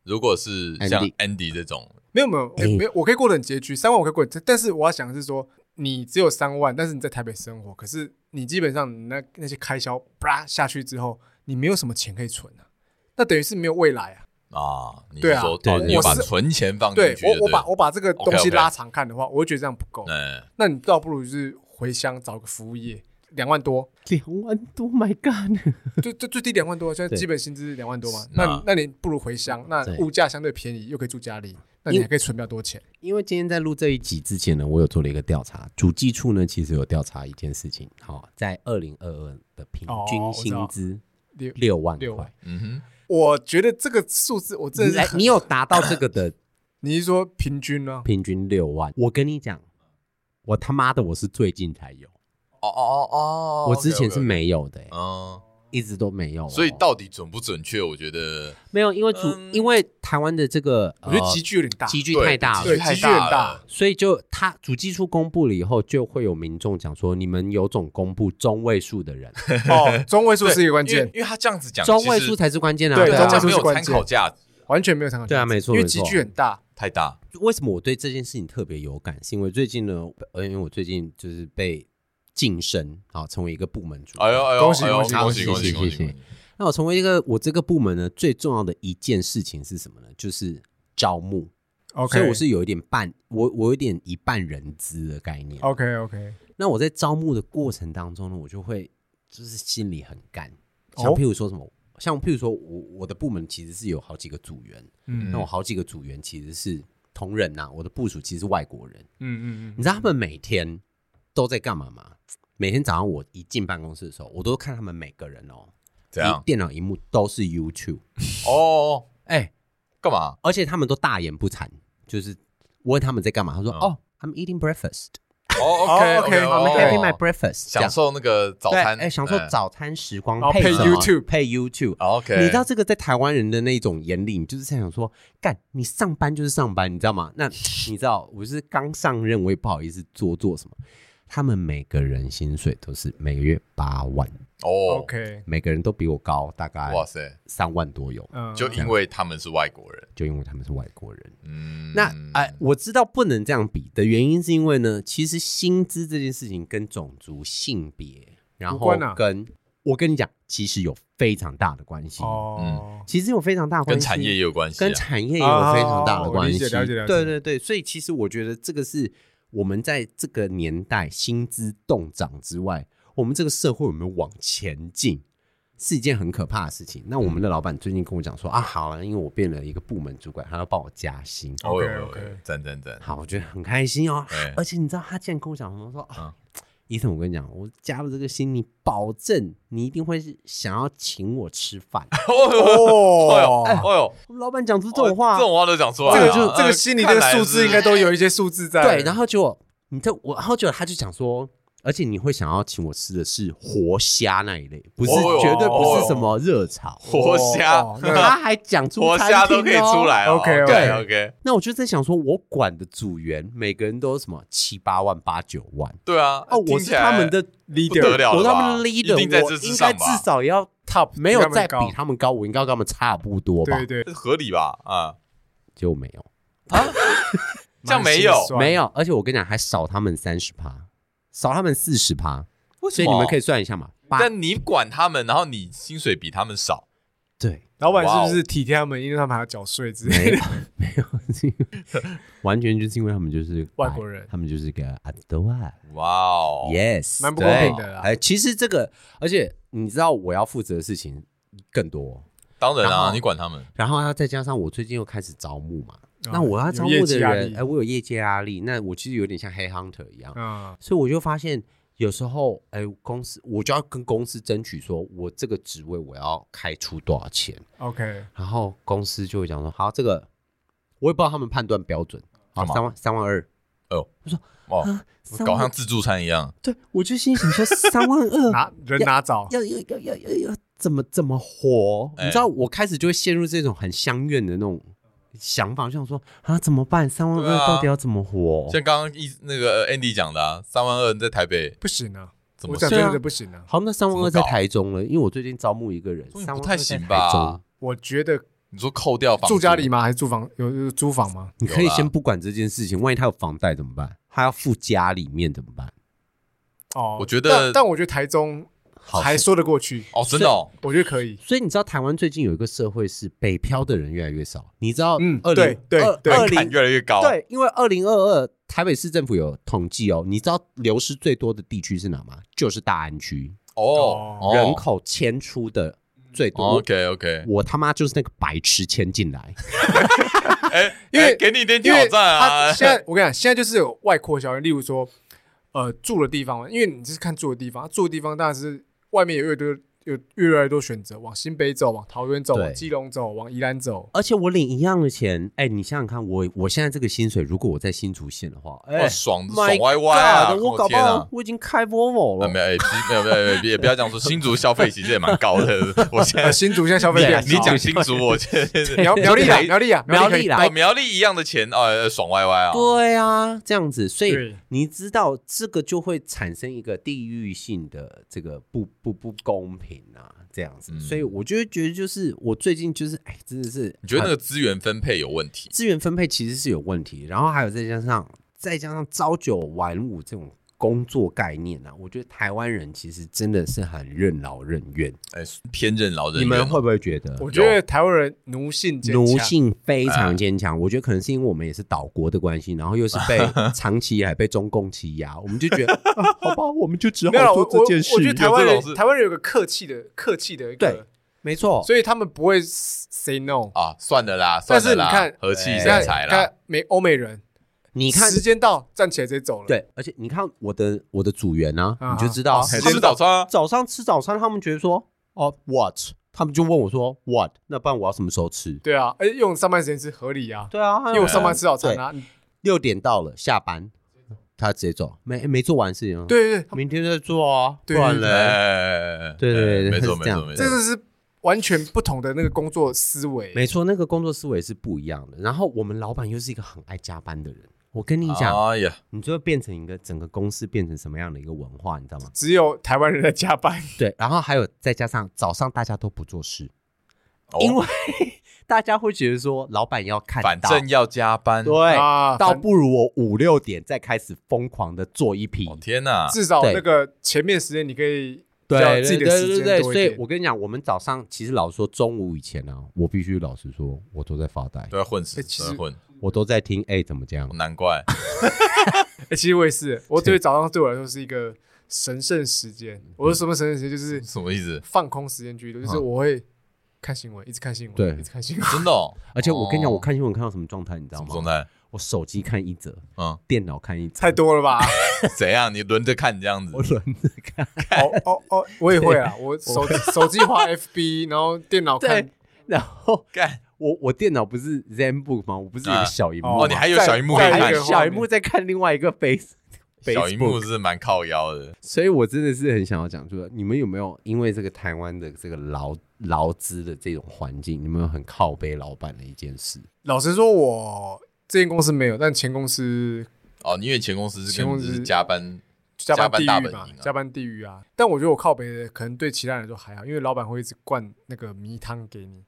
如果是像 Andy 这种，没有没有没有，我可以过得很拮据，三万我可以过，但是我要想的是说。你只有三万，但是你在台北生活，可是你基本上你那那些开销啪下去之后，你没有什么钱可以存啊，那等于是没有未来啊。啊，对啊，你把存钱放进去，对，我我把我把这个东西拉长看的话，我会觉得这样不够。嗯，那你倒不如就是回乡找个服务业，两万多，两万多，My God，最最最低两万多，现在基本薪资两万多嘛。那那。你不如回乡，那物价相对便宜，又可以住家里。那你还可以存比较多钱，因为今天在录这一集之前呢，我有做了一个调查，主计处呢其实有调查一件事情，好，在二零二二的平均薪资六六万块，嗯哼，我觉得这个数字我真的是，你有达到这个的，你是说平均呢？平均六万，我跟你讲，我他妈的我是最近才有，哦哦哦哦，我之前是没有的，嗯。一直都没有，所以到底准不准确？我觉得没有，因为主因为台湾的这个，我觉得集聚有点大，集聚太大了，对，集聚很大，所以就他主计处公布了以后，就会有民众讲说，你们有种公布中位数的人。哦，中位数是一个关键，因为他这样子讲，中位数才是关键啊，对，中位数没有参考价值，完全没有参考价值，对啊，没错，因为集聚很大，太大。为什么我对这件事情特别有感？是因为最近呢，因为我最近就是被晋升，好，成为一个部门主管，哎呦哎呦，恭喜恭喜恭喜恭喜恭喜！那我成为一个我这个部门呢，最重要的一件事情是什么呢？就是招募。OK，所以我是有一点半，我我有一点一半人资的概念。OK OK。那我在招募的过程当中呢，我就会就是心里很干。像譬如说什么，像譬如说我我的部门其实是有好几个组员，嗯，那我好几个组员其实是同仁呐，我的部署其实是外国人，嗯嗯嗯。你知道他们每天都在干嘛吗？每天早上我一进办公室的时候，我都看他们每个人哦。怎样？电脑荧幕都是 YouTube 哦，哎，干嘛？而且他们都大言不惭，就是我问他们在干嘛，他说：“哦，I'm eating breakfast。” 哦，OK，OK，I'm having my breakfast，享受那个早餐，哎，享受早餐时光，配 YouTube，配 YouTube，OK。你知道这个在台湾人的那种眼里，你就是在想说，干，你上班就是上班，你知道吗？那你知道，我是刚上任，我也不好意思做做什么。他们每个人薪水都是每个月八万。哦，OK，每个人都比我高，大概哇塞。三万多有，就因为他们是外国人，就因为他们是外国人，嗯，那哎，我知道不能这样比的原因是因为呢，其实薪资这件事情跟种族、性别，然后跟我跟你讲，其实有非常大的关系。哦，嗯，其实有非常大的关系，跟产业也有关系，跟产业也有非常大的关系，对对对，所以其实我觉得这个是。我们在这个年代薪资动涨之外，我们这个社会有没有往前进，是一件很可怕的事情。那我们的老板最近跟我讲说啊，好了，因为我变了一个部门主管，他要帮我加薪。OK OK，赞赞赞，好，我觉得很开心哦。而且你知道他竟然跟我讲什么说啊？医生，我跟你讲，我加了这个心，你保证你一定会是想要请我吃饭。哦 呦，哎呦，我们老板讲出这种话，这种话都讲出来，这个就这个心里的数字应该都有一些数字在。对，然后结果你这我，然后结果他就讲说。而且你会想要请我吃的是活虾那一类，不是绝对不是什么热炒活虾。他还讲出活虾都可以出来，OK OK OK。那我就在想说，我管的组员每个人都是什么七八万、八九万。对啊，哦，我是他们的 leader，我他们的 leader，我应该至少要 top，没有再比他们高，我应该跟他们差不多吧？对对，合理吧？啊，就没有啊，这样没有没有，而且我跟你讲，还少他们三十趴。少他们四十趴，所以你们可以算一下嘛。但你管他们，然后你薪水比他们少，对，老板是不是体贴他们？因为他们还要缴税之类的。没有，完全就是因为他们就是外国人，他们就是个阿德瓦。哇哦，yes，蛮不公平的啦。哎，其实这个，而且你知道我要负责的事情更多。当然啊，你管他们，然后再加上我最近又开始招募嘛。那我要招募的人，哎，我有业绩压力，那我其实有点像黑 hunter 一样，嗯，所以我就发现有时候，哎，公司我就要跟公司争取，说我这个职位我要开出多少钱，OK，然后公司就会讲说，好，这个我也不知道他们判断标准，好，三万三万二，哦，我说哦，搞像自助餐一样，对，我就心想说三万二，拿人拿找？要要要要要要怎么怎么活？你知道，我开始就会陷入这种很相怨的那种。想法就想说啊，怎么办？三万二到底要怎么活？像刚刚一那个 Andy 讲的，啊，三万二在台北不行啊，怎么讲？不行啊。好，那三万二在台中了，因为我最近招募一个人，三万二不太行吧？我觉得你说扣掉房住家里吗？还是租房有有租房吗？你可以先不管这件事情，万一他有房贷怎么办？他要付家里面怎么办？哦，我觉得，但我觉得台中。还说得过去哦，真的，我觉得可以。所以你知道台湾最近有一个社会是北漂的人越来越少。你知道，嗯，对对对，二零越来越高。对，因为二零二二台北市政府有统计哦，你知道流失最多的地区是哪吗？就是大安区哦，人口迁出的最多。OK OK，我他妈就是那个白痴迁进来。哎，因为给你一点挑战啊！现在我跟你讲，现在就是有外扩效应，例如说，呃，住的地方，因为你就是看住的地方，住的地方当然是。外面有一堆有越来越多选择，往新北走，往桃园走，往基隆走，往宜兰走。而且我领一样的钱，哎，你想想看，我我现在这个薪水，如果我在新竹县的话，哎，爽爽歪歪啊！我搞不好我已经开 Volvo 了。没有，没有，没有，没有，也不要这样说。新竹消费其实也蛮高的。我现在新竹现在消费也，你讲新竹，我觉得 苗苗栗啊，苗栗啊，苗栗来，苗栗一样的钱哦，爽歪歪啊。对啊，这样子，所以你知道这个就会产生一个地域性的这个不不不公平啊。这样子，所以我就觉得，就是我最近就是，哎，真的是，你觉得那个资源分配有问题？资源分配其实是有问题，然后还有再加上再加上朝九晚五这种。工作概念啊，我觉得台湾人其实真的是很任劳任怨，哎，偏任劳任怨。你们会不会觉得？我觉得台湾人奴性奴性非常坚强。我觉得可能是因为我们也是岛国的关系，然后又是被 长期还被中共欺压，我们就觉得 好吧，我们就只好做这件事。我觉得台湾人台湾人有个客气的客气的，对，没错，所以他们不会 say no 啊，算了啦，但是你看和气生财啦，美欧美人。你看时间到，站起来直接走了。对，而且你看我的我的组员呢，你就知道吃早餐，早上吃早餐，他们觉得说哦，what？他们就问我说 what？那不然我要什么时候吃？对啊，哎，用上班时间吃合理啊。对啊，因为我上班吃早餐啊。六点到了，下班他直接走，没没做完事情。对对，明天再做啊。不然嘞，对对对，没错没错没错，这个是完全不同的那个工作思维。没错，那个工作思维是不一样的。然后我们老板又是一个很爱加班的人。我跟你讲，哎呀，你就会变成一个整个公司变成什么样的一个文化，你知道吗？只有台湾人在加班，对，然后还有再加上早上大家都不做事，因为 大家会觉得说老板要看到，反正要加班，对，倒不如我五六点再开始疯狂的做一批。天哪，至少那个前面时间你可以对自己的时间多一点。所以我跟你讲，我们早上其实老实说中午以前呢，我必须老实说，我都在发呆，都在混死，其实混。我都在听，哎，怎么这样？难怪。哎，其实我也是，我觉得早上对我来说是一个神圣时间。我说什么神圣时间？就是什么意思？放空时间居多，就是我会看新闻，一直看新闻，对，一直看新闻。真的，哦而且我跟你讲，我看新闻看到什么状态，你知道吗？状态？我手机看一则，嗯，电脑看一则，太多了吧？怎样？你轮着看这样子？我轮着看。哦哦哦，我也会啊，我手手机滑 FB，然后电脑看，然后干。我我电脑不是 ZenBook 吗？我不是有个小荧幕哦，你还有小荧幕可以看，小荧幕在看另外一个 Face。小荧幕是蛮靠腰的，所以我真的是很想要讲，就是你们有没有因为这个台湾的这个劳劳资的这种环境，你们有很靠背老板的一件事？老实说，我这间公司没有，但前公司哦，因为前公司是前公司是加班加班地狱嘛，加班地狱啊。但我觉得我靠北的可能对其他人都还好，因为老板会一直灌那个迷汤给你。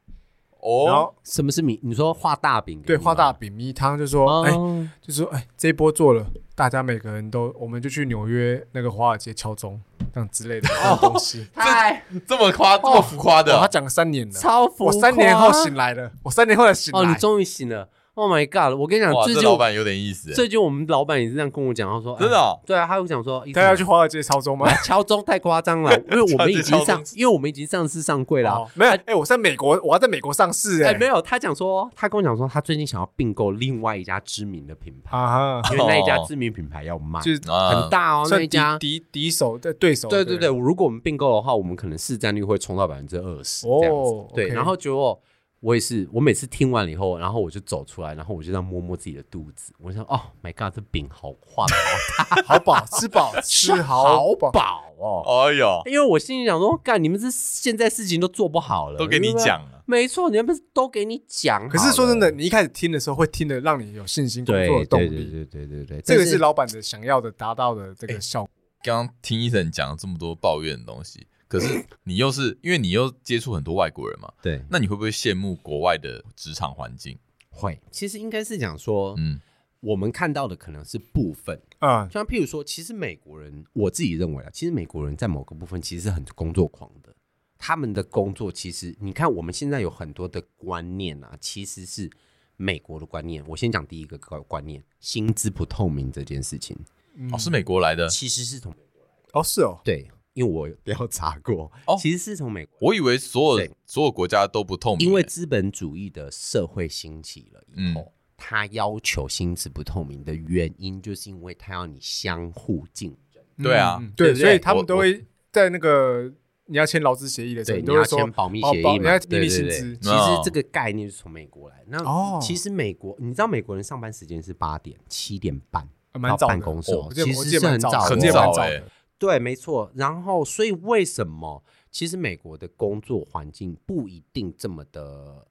哦，然后什么是米？你说画大饼？对，画大饼米汤，就说，哎，就说，哎，这一波做了，大家每个人都，我们就去纽约那个华尔街敲钟，这样之类的东西。太这么夸，这么浮夸的？他讲了三年了，超浮夸。我三年后醒来了，我三年后才醒来。哦，你终于醒了。Oh my god！我跟你讲，这老板有点意思。最近我们老板也是这样跟我讲，他说：“真的、哦，对啊，他会讲说，他要去华尔街敲钟吗？敲钟太夸张了，因为我们已经上，因为我们已经上市上柜了。哦、没有，哎、欸，我在美国，我要在美国上市、欸，哎，没有。他讲说，他跟我讲说，他最近想要并购另外一家知名的品牌，啊、因为那一家知名品牌要卖，就是很大哦，那一家敌敌手的对手。对对对，如果我们并购的话，我们可能市占率会冲到百分之二十这样子。哦、对然后就。我也是，我每次听完了以后，然后我就走出来，然后我就这样摸摸自己的肚子，我想，哦，My God，这饼好画的 好大，好饱，吃饱，吃好饱。哦，哎呦，因为我心里想说，干，你们这现在事情都做不好了，都给你讲了，没错，你们不是都给你讲，可是说真的，你一开始听的时候会听的让你有信心工作的动力，对对对对对对，这个是老板的想要的达到的这个效果。刚刚听医生讲了这么多抱怨的东西。可是你又是因为你又接触很多外国人嘛？对，那你会不会羡慕国外的职场环境？会，其实应该是讲说，嗯，我们看到的可能是部分啊，像譬如说，其实美国人，我自己认为啊，其实美国人在某个部分其实是很工作狂的。他们的工作其实，你看我们现在有很多的观念啊，其实是美国的观念。我先讲第一个观观念，薪资不透明这件事情，嗯、哦，是美国来的，其实是从美国，哦，是哦，对。因为我调查过，哦，其实是从美国。我以为所有所有国家都不透明，因为资本主义的社会兴起了以后，他要求薪资不透明的原因，就是因为他要你相互竞争。对啊，对，所以他们都会在那个你要签劳资协议的时候，你要签保密协议嘛，秘密薪资。其实这个概念是从美国来。那其实美国，你知道美国人上班时间是八点七点半到办公室，其实是很早很早的。对，没错。然后，所以为什么其实美国的工作环境不一定这么的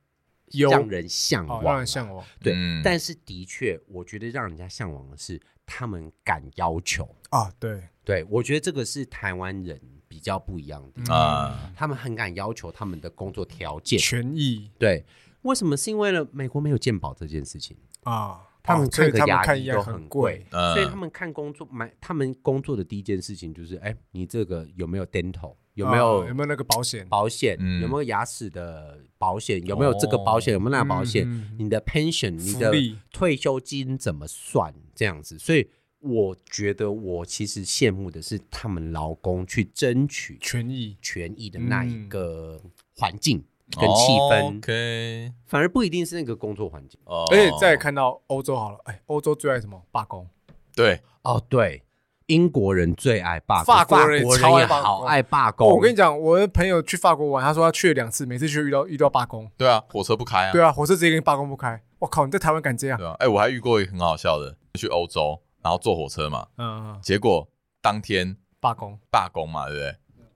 让人向往，让人向往。对，但是的确，我觉得让人家向往的是他们敢要求啊。对，对，我觉得这个是台湾人比较不一样的啊。他们很敢要求他们的工作条件、权益。对，为什么？是因为呢，美国没有健保这件事情啊。他们看个牙医都很贵，哦，所以他们看工作买，他们工作的第一件事情就是，哎、欸，你这个有没有 dental，有没有、哦、有没有那个保险？保险、嗯、有没有牙齿的保险？有没有这个保险？有没有那个保险？嗯、你的 pension，你的退休金怎么算？这样子，所以我觉得我其实羡慕的是他们劳工去争取权益、权益的那一个环境。跟气氛，oh, okay. 反而不一定是那个工作环境。哦，而且再看到欧洲好了，哎，欧洲最爱什么？罢工。对，哦，对，英国人最爱罢工，法国人超爱罢好爱罢工。我跟你讲，我的朋友去法国玩，他说他去了两次，每次去遇到遇到罢工。对啊，火车不开啊。对啊，火车直接给你罢工不开。我靠，你在台湾敢这样？对啊，哎，我还遇过一个很好笑的，去欧洲，然后坐火车嘛，嗯，结果当天罢工，罢工嘛，对不对？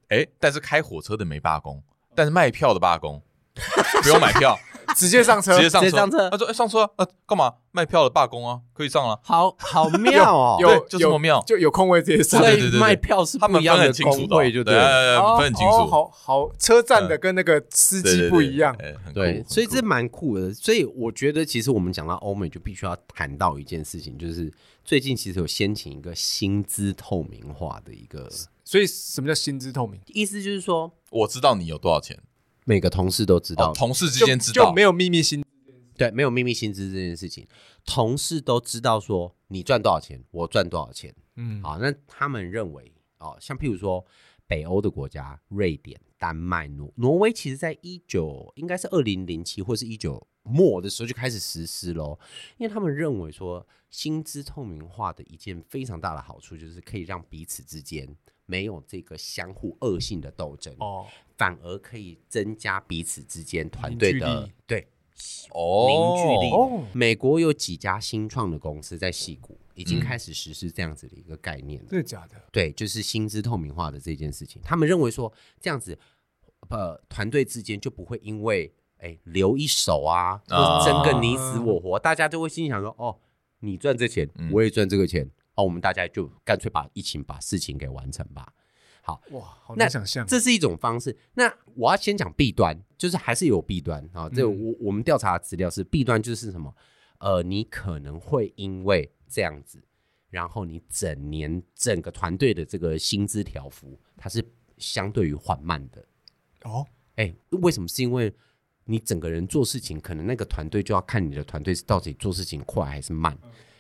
哎，但是开火车的没罢工，但是卖票的罢工。不用买票，直接上车，直接上车。他说：“哎，上车，呃，干嘛？卖票的罢工啊，可以上了。好好妙哦，有就这么妙，就有空位直接上。对对对，卖票是他们分很清楚的，就对，分很清楚。好好，车站的跟那个司机不一样，对，所以这蛮酷的。所以我觉得，其实我们讲到欧美，就必须要谈到一件事情，就是最近其实有掀起一个薪资透明化的一个。所以什么叫薪资透明？意思就是说，我知道你有多少钱。”每个同事都知道，同事之间知道，就没有秘密薪资。对，没有秘密薪资这件事情，同事都知道说你赚多少钱，我赚多少钱。嗯，好，那他们认为哦，像譬如说北欧的国家，瑞典、丹麦、挪挪威，其实在一九应该是二零零七或是一九末的时候就开始实施喽，因为他们认为说薪资透明化的一件非常大的好处就是可以让彼此之间。没有这个相互恶性的斗争哦，反而可以增加彼此之间团队的对哦凝聚力。哦，美国有几家新创的公司在矽谷已经开始实施这样子的一个概念了。真的假的？对，就是薪资透明化的这件事情。他们认为说这样子，呃，团队之间就不会因为哎留一手啊，争个你死我活，大家就会心想说哦，你赚这钱，我也赚这个钱。哦，我们大家就干脆把疫情把事情给完成吧。好哇，好难想象，这是一种方式。那我要先讲弊端，就是还是有弊端啊。这我我们调查的资料是弊端，就是什么？呃，你可能会因为这样子，然后你整年整个团队的这个薪资条幅，它是相对于缓慢的。哦，哎，为什么？是因为你整个人做事情，可能那个团队就要看你的团队是到底做事情快还是慢。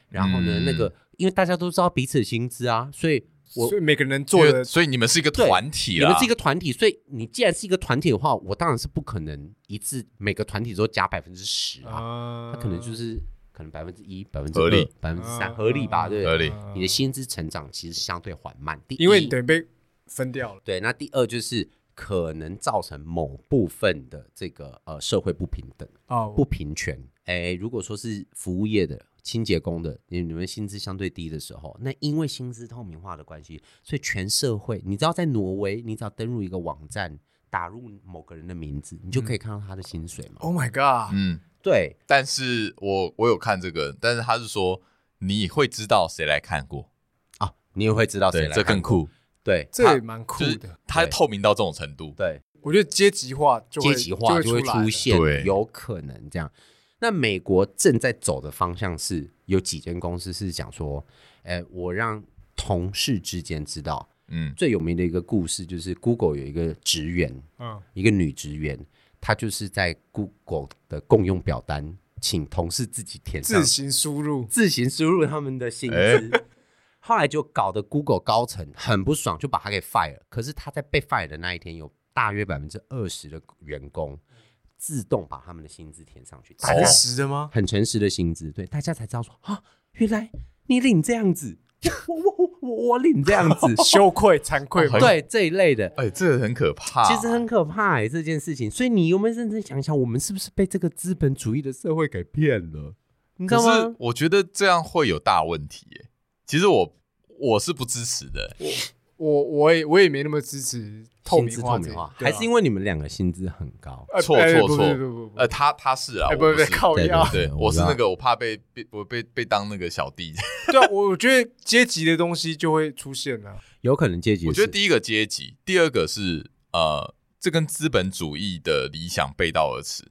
然后呢，嗯、那个因为大家都知道彼此的薪资啊，所以我所以每个人做的，所以你们是一个团体，你们是一个团体，所以你既然是一个团体的话，我当然是不可能一次每个团体都加百分之十啊，他可能就是。可能百分之一、百分之二、百分之三，合理吧？对，合理。你的薪资成长其实相对缓慢，第一，因为你等于被分掉了。对，那第二就是可能造成某部分的这个呃社会不平等哦，不平权。哎，如果说是服务业的清洁工的，你你们薪资相对低的时候，那因为薪资透明化的关系，所以全社会，你知道在挪威，你只要登入一个网站，打入某个人的名字，你就可以看到他的薪水嘛。Oh my god！嗯。对，但是我我有看这个，但是他是说你会知道谁来看过。啊，你也会知道谁来看过，这更酷，对，这也蛮酷的，它透明到这种程度，对，我觉得阶级化就会阶级化就会出现，有可能这样。那美国正在走的方向是有几间公司是讲说，哎，我让同事之间知道，嗯，最有名的一个故事就是 Google 有一个职员，嗯，一个女职员。她就是在 Google 的共用表单，请同事自己填上，自行输入，自行输入他们的薪资。欸、后来就搞得 Google 高层很不爽，就把他给 fire。可是他在被 fire 的那一天，有大约百分之二十的员工自动把他们的薪资填上去。诚实的吗？很诚实的薪资，对，大家才知道说啊，原来你领这样子。我我我我领这样子，羞愧惭愧，对这一类的，哎，这个很可怕，其实很可怕哎，这件事情。所以你有没有认真想想，我们是不是被这个资本主义的社会给骗了？你知道吗？我觉得这样会有大问题耶。其实我我是不支持的。我我也我也没那么支持透明化，还是因为你们两个薪资很高？错错错，呃，他他是啊，不不靠腰，对，我是那个我怕被被我被被当那个小弟。对啊，我觉得阶级的东西就会出现了，有可能阶级。我觉得第一个阶级，第二个是呃，这跟资本主义的理想背道而驰。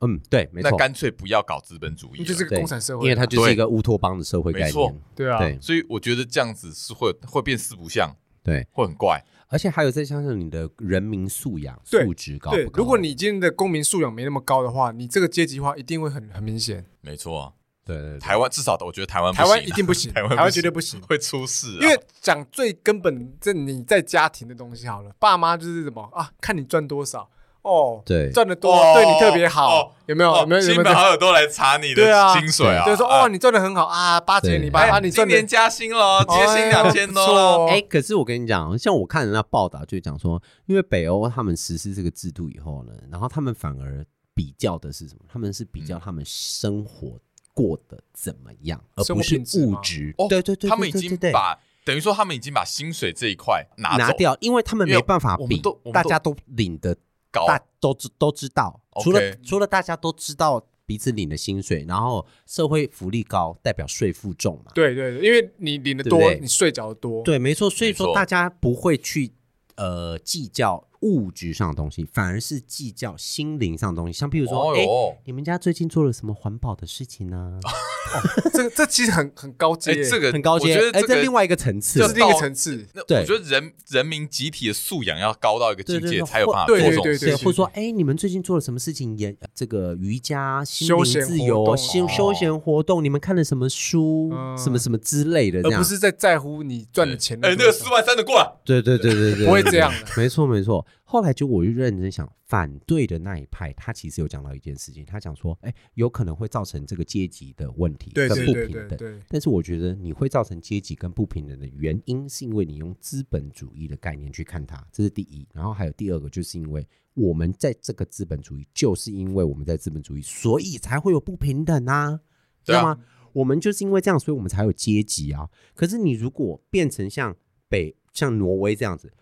嗯，对，没错。那干脆不要搞资本主义，就是个共产社会，因为它就是一个乌托邦的社会概念。对啊，所以我觉得这样子是会会变四不像。对，会很怪，而且还有再加上你的人民素养素质高不高？对，如果你今天的公民素养没那么高的话，你这个阶级化一定会很 很明显。没错啊，对对对，台湾至少我觉得台湾台湾一定不行，台湾绝对不行，会出事。因为讲最根本，这你在家庭的东西好了，爸妈就是什么啊，看你赚多少。哦，对，赚的多，对你特别好，有没有？有没有？亲朋好友都来查你的薪水啊？就是说，哦，你赚的很好啊，八千你八，啊，你今年加薪了，加薪两千多。哎，可是我跟你讲，像我看人家报道，就讲说，因为北欧他们实施这个制度以后呢，然后他们反而比较的是什么？他们是比较他们生活过得怎么样，而不是物质。对对对，他们已经把等于说他们已经把薪水这一块拿拿掉，因为他们没办法比，大家都领的。大都知都知道，除了除了大家都知道彼此领的薪水，然后社会福利高，代表税负重嘛？对对，因为你领的多，你税缴的多，对，没错。所以说大家不会去呃计较物质上的东西，反而是计较心灵上的东西。像比如说，哎，你们家最近做了什么环保的事情呢？这个这其实很很高阶，这个很高阶。我觉得这是另外一个层次，这是另一个层次。对，我觉得人人民集体的素养要高到一个境界，才有办法做这种事情。或者说，哎，你们最近做了什么事情？也这个瑜伽、心灵自由、休休闲活动，你们看了什么书？什么什么之类的，而不是在在乎你赚的钱。哎，那个四万三的过来。对对对对对，不会这样的。没错没错。后来就我就认真想，反对的那一派，他其实有讲到一件事情，他讲说，哎，有可能会造成这个阶级的问题跟不平等。但是我觉得你会造成阶级跟不平等的原因，是因为你用资本主义的概念去看它，这是第一。然后还有第二个，就是因为我们在这个资本主义，就是因为我们在资本主义，所以才会有不平等啊，知道吗？我们就是因为这样，所以我们才有阶级啊。可是你如果变成像北像挪威这样子，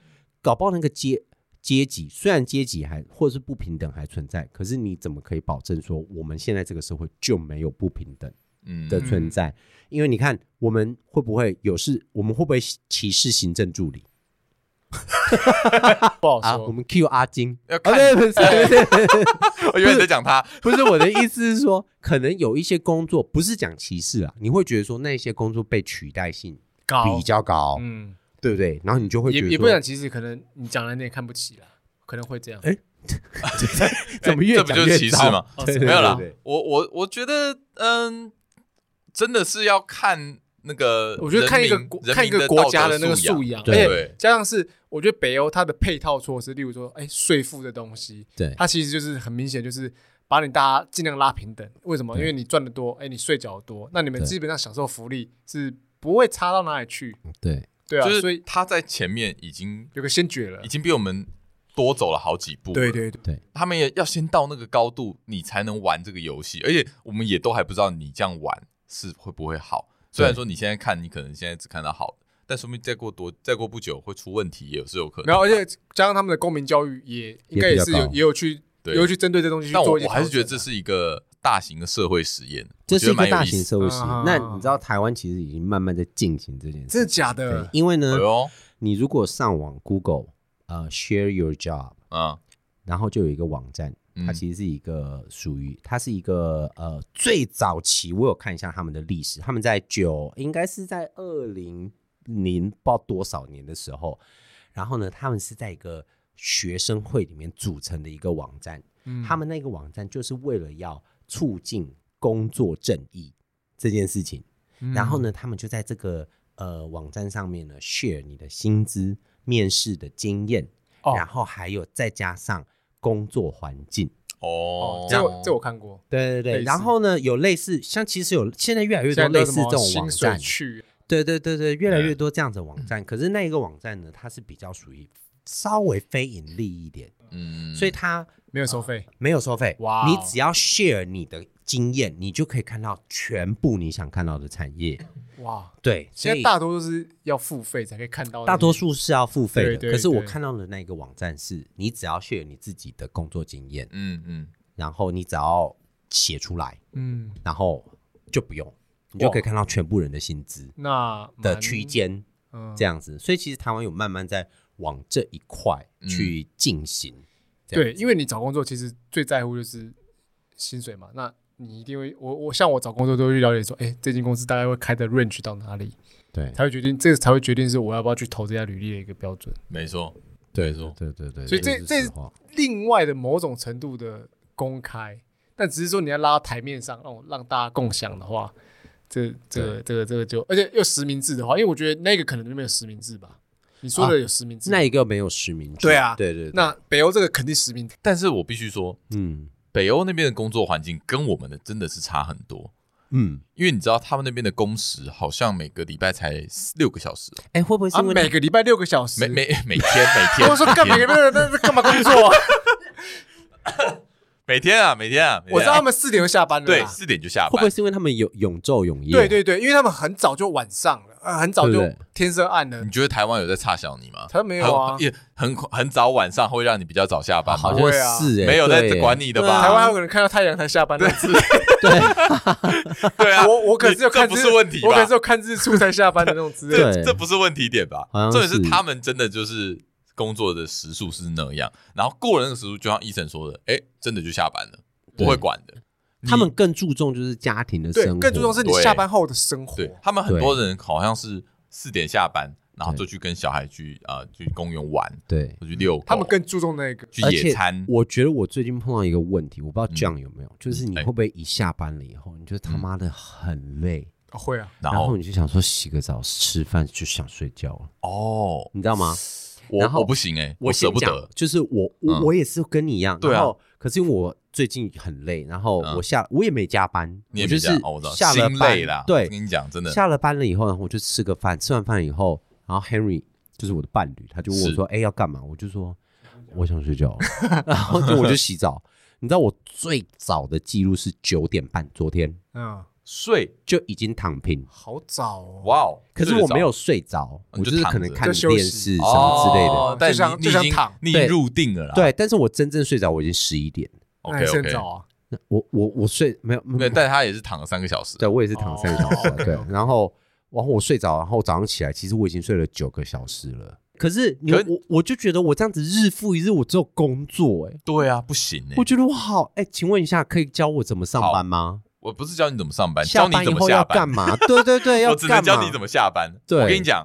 搞不好那个阶。阶级虽然阶级还或者是不平等还存在，可是你怎么可以保证说我们现在这个社会就没有不平等的存在？嗯、因为你看我们会不会有事？我们会不会歧视行政助理？不好说。啊、我们 Q 阿金要看，啊、不是，我以为你在讲他，不是我的意思是说，可能有一些工作不是讲歧视啊，你会觉得说那些工作被取代性比较高，嗯。对不对？然后你就会觉得也也不想，其实可能你讲了你也看不起啦，可能会这样。哎，怎么越这不就是歧视吗？没有啦，我我我觉得，嗯，真的是要看那个，我觉得看一个国看一个国家的那个素养，而且加上是，我觉得北欧它的配套措施，例如说，哎，税负的东西，对，它其实就是很明显，就是把你大家尽量拉平等。为什么？因为你赚的多，哎，你税缴的多，那你们基本上享受福利是不会差到哪里去。对，对啊，就是所以他在前面已经有个先决了，已经比我们。多走了好几步，对对对，他们也要先到那个高度，你才能玩这个游戏。而且我们也都还不知道你这样玩是会不会好。虽然说你现在看，你可能现在只看到好的，但说明再过多再过不久会出问题，也是有可能。然后，而且加上他们的公民教育也应该也是有也有去也有去针对这东西去做。我还是觉得这是一个大型的社会实验，这是一个大型社会实验。那你知道台湾其实已经慢慢在进行这件事，真的假的？因为呢，你如果上网 Google 呃 Share Your Job 啊。然后就有一个网站，它其实是一个属于，它是一个呃最早期，我有看一下他们的历史，他们在九应该是在二零零不知道多少年的时候，然后呢，他们是在一个学生会里面组成的一个网站，嗯，他们那个网站就是为了要促进工作正义这件事情，然后呢，他们就在这个呃网站上面呢 share 你的薪资、面试的经验，然后还有再加上。工作环境。哦，这这我看过，对对对。然后呢，有类似像其实有现在越来越多类似这种网站，对对对对，越来越多这样子的网站。可是那一个网站呢，它是比较属于稍微非盈利一点，嗯，所以它没有收费，没有收费。哇，你只要 share 你的经验，你就可以看到全部你想看到的产业。哇，对，现在大多都是要付费才可以看到，大多数是要付费的。可是我看到的那个网站是，你只要 share 你自己的工作经验，嗯嗯，然后你只要写出来，嗯，然后就不用，你就可以看到全部人的薪资，那的区间，这样子。所以其实台湾有慢慢在往这一块去进行。对，因为你找工作其实最在乎就是薪水嘛，那。你一定会，我我像我找工作都会了解说，哎，这间公司大概会开的 range 到哪里？对，才会决定这个才会决定是我要不要去投这家履历的一个标准。没错，对，没错，对对对。所以这这是另外的某种程度的公开，但只是说你要拉到台面上，让我让大家共享的话，这这个这个这个就，而且又实名制的话，因为我觉得那个可能就没有实名制吧？你说的有实名制，那一个没有实名制。对啊，对对。那北欧这个肯定实名，但是我必须说，嗯。北欧那边的工作环境跟我们的真的是差很多，嗯，因为你知道他们那边的工时好像每个礼拜才六个小时，哎，会不会是因为每个礼拜六个小时？每每 每天每天，我说干每个月那是干嘛工作？每天啊，每天啊，我知道他们四点就下班了，对，四点就下班。会不会是因为他们有永昼永夜？对对对，因为他们很早就晚上了。啊，很早就天色暗了。你觉得台湾有在差小你吗？他没有啊，也很很早晚上会让你比较早下班，好像是哎，没有在管你的吧？台湾有可能看到太阳才下班的，对。对啊，我我可是有看，不是问题，我可是有看日出才下班的那种资料，这不是问题点吧？重点是他们真的就是。工作的时数是那样，然后过了那个时数，就像医生说的，哎，真的就下班了，不会管的。他们更注重就是家庭的生活，更注重是你下班后的生活。对，他们很多人好像是。四点下班，然后就去跟小孩去啊，去公园玩，对，去遛狗。他们更注重那个去野餐。我觉得我最近碰到一个问题，我不知道 John 有没有，就是你会不会一下班了以后，你就他妈的很累？会啊，然后你就想说洗个澡、吃饭就想睡觉了。哦，你知道吗？我我不行哎，我舍不得。就是我我我也是跟你一样，对啊可是因为我最近很累，然后我下我也没加班，我就是下了班了。对，跟你讲真的，下了班了以后，然后我就吃个饭，吃完饭以后，然后 Henry 就是我的伴侣，他就问我说：“哎，要干嘛？”我就说：“我想睡觉。”然后我就洗澡。你知道我最早的记录是九点半，昨天嗯睡就已经躺平，好早哦！哇哦，可是我没有睡着，我就是可能看电视什么之类的。但是你已经你已经入定了啦。对，但是我真正睡着我已经十一点。OK OK，我我我睡没有没有，但他也是躺了三个小时。对，我也是躺了三个小时。对，然后然后我睡着，然后早上起来，其实我已经睡了九个小时了。可是你我我就觉得我这样子日复一日，我只有工作哎。对啊，不行哎。我觉得我好哎，请问一下，可以教我怎么上班吗？我不是教你怎么上班，教你怎么下班干嘛？对对对，要我只能教你怎么下班。对，我跟你讲，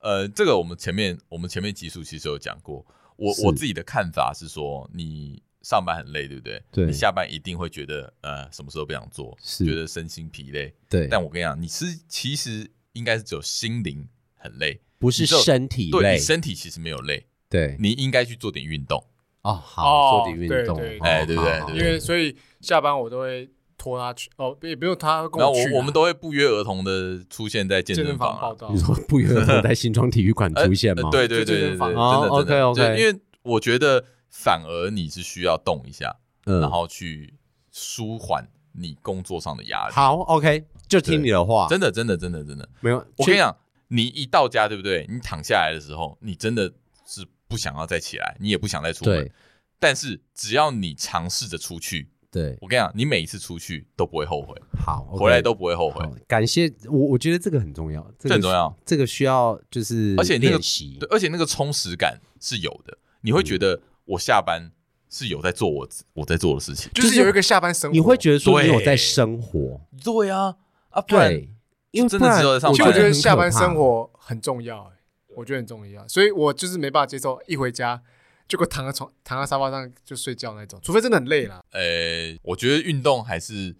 呃，这个我们前面我们前面集数其实有讲过。我我自己的看法是说，你上班很累，对不对？对。你下班一定会觉得呃，什么时候不想做，是觉得身心疲累。对。但我跟你讲，你是其实应该是只有心灵很累，不是身体累。对，你身体其实没有累。对。你应该去做点运动。哦，好，做点运动。哎，对不对？因为所以下班我都会。拖他去哦，也不用他跟我去。然后我们都会不约而同的出现在健身房报道。你说不约而同在新庄体育馆出现吗？对对对对，真的 OK OK。因为我觉得反而你是需要动一下，然后去舒缓你工作上的压力。好 OK，就听你的话。真的真的真的真的没有。我跟你讲，你一到家对不对？你躺下来的时候，你真的是不想要再起来，你也不想再出门。但是只要你尝试着出去。对，我跟你讲，你每一次出去都不会后悔，好，回来都不会后悔。感谢我，我觉得这个很重要，这个很重要，这个需要就是而且练习，对，而且那个充实感是有的，你会觉得我下班是有在做我我在做的事情，就是有一个下班生活，你会觉得说你有在生活，对啊，啊，对，因为真的只有在上班，其实我觉得下班生活很重要，我觉得很重要，所以我就是没办法接受一回家。就会躺在床，躺在沙发上就睡觉那种，除非真的很累了。呃、欸，我觉得运动还是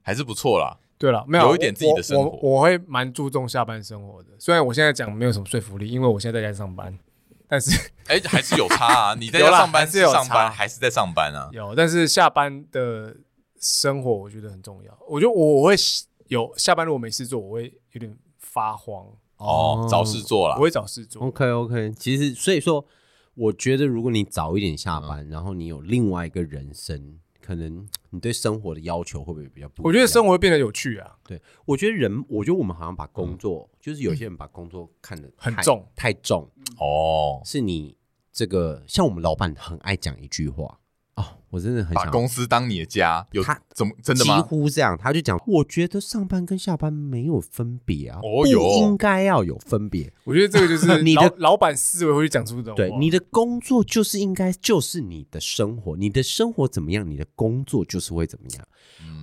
还是不错啦。对了，没有，有一点自己的生活，我，我，我会蛮注重下班生活的。虽然我现在讲没有什么说服力，因为我现在在家上班，但是哎、欸，还是有差啊。你在家上班是上班还是在上班啊？有，但是下班的生活我觉得很重要。我觉得我我会有下班如果没事做，我会有点发慌哦，找事做了，我会找事做。OK OK，其实所以说。我觉得，如果你早一点下班，嗯、然后你有另外一个人生，可能你对生活的要求会不会比较不一样？我觉得生活会变得有趣啊。对，我觉得人，我觉得我们好像把工作，嗯、就是有些人把工作看得很重，太重哦。是你这个，像我们老板很爱讲一句话。哦，我真的很想把公司当你的家，有他怎么真的吗？几乎这样，他就讲，我觉得上班跟下班没有分别啊，哦应该要有分别。我觉得这个就是 你的老板思维会讲出这种，对，你的工作就是应该就是你的生活，你的生活怎么样，你的工作就是会怎么样。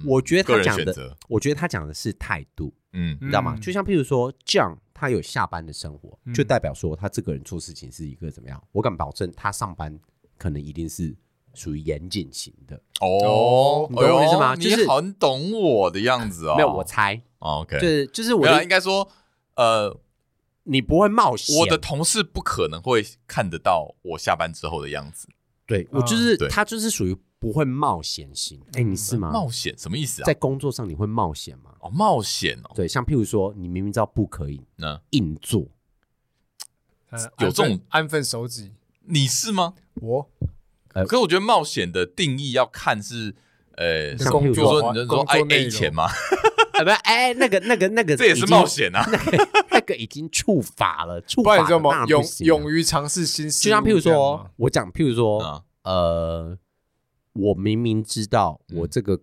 我觉得他讲的，我觉得他讲的是态度，嗯，你知道吗？就像譬如说，John 他有下班的生活，就代表说他这个人做事情是一个怎么样？我敢保证，他上班可能一定是。属于严谨型的哦，你懂我意思吗？就是很懂我的样子哦。没有，我猜。OK，就是就是我应该说，呃，你不会冒险。我的同事不可能会看得到我下班之后的样子。对，我就是他，就是属于不会冒险型。哎，你是吗？冒险什么意思啊？在工作上你会冒险吗？哦，冒险哦。对，像譬如说，你明明知道不可以，那硬做，有这种安分守己。你是吗？我。可是我觉得冒险的定义要看是，呃，工作说你说爱 A 钱吗？啊，不，哎，那个那个那个，这也是冒险啊，那个已经触法了，触法了，那勇勇于尝试新事，就像譬如说，我讲譬如说，呃，我明明知道我这个，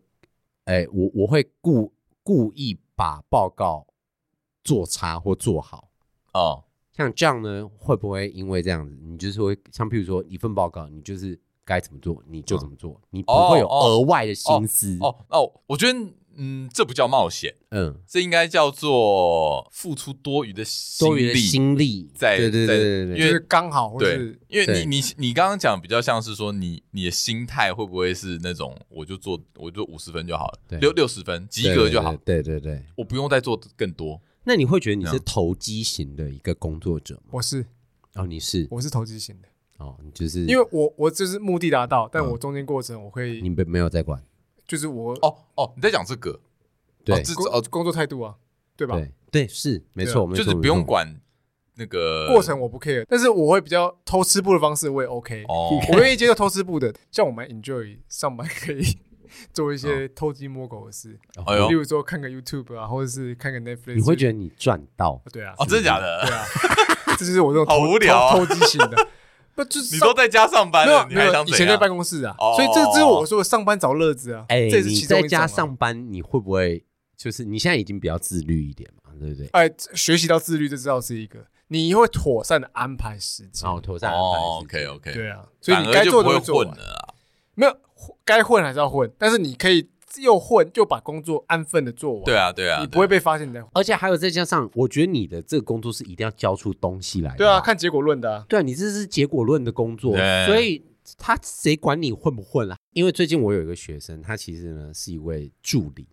哎，我我会故故意把报告做差或做好哦，像这样呢，会不会因为这样子，你就是会像譬如说一份报告，你就是。该怎么做你就怎么做，你不会有额外的心思。哦。哦，我觉得，嗯，这不叫冒险，嗯，这应该叫做付出多余的心力，心力。在对对对对，因为刚好，对，因为你你你刚刚讲比较像是说，你你的心态会不会是那种，我就做我就五十分就好了，六六十分及格就好，对对对，我不用再做更多。那你会觉得你是投机型的一个工作者吗？我是，哦，你是，我是投机型的。哦，就是因为我我就是目的达到，但我中间过程我会你没没有在管，就是我哦哦你在讲这个，对，哦工作态度啊，对吧？对对是没错，就是不用管那个过程我不 care，但是我会比较偷吃布的方式我也 OK，我愿意接受偷吃布的，像我们 enjoy 上班可以 做一些偷鸡摸狗的事，例如说看个 YouTube 啊，或者是看个 Netflix，你会觉得你赚到？对啊，哦真的假的？对啊，这就是我这种好无聊偷鸡型的。不就是你都在家上班，没有以前在办公室啊，所以这这是我说的上班找乐子啊。哎，你在家上班，你会不会就是你现在已经比较自律一点嘛，对不对？哎，学习到自律就知道是一个，你会妥善的安排时间，哦，妥善安排。OK OK，对啊，所以你该做的会做完了啊。没有该混还是要混，但是你可以又混就把工作安分的做完。对啊，对啊，你不会被发现的。而且还有再加上，我觉得你的这个工作是一定要交出东西来的。对啊，看结果论的。对啊，你这是结果论的工作，所以他谁管你混不混啊？因为最近我有一个学生，他其实呢是一位助理，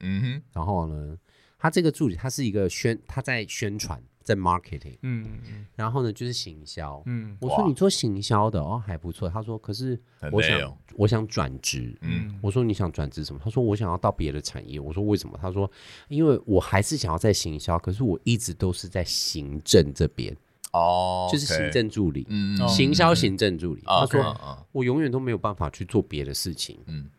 嗯哼，然后呢，他这个助理他是一个宣，他在宣传。在 marketing，嗯嗯嗯，然后呢就是行销，嗯，我说你做行销的？哦还不错，他说可是我想我想转职，嗯，我说你想转职什么？他说我想要到别的产业，我说为什么？他说因为我还是想要在行销，可是我一直都是在行政这边，哦，就是行政助理，嗯，行销行政助理，他说我永远都没有办法去做别的事情，嗯，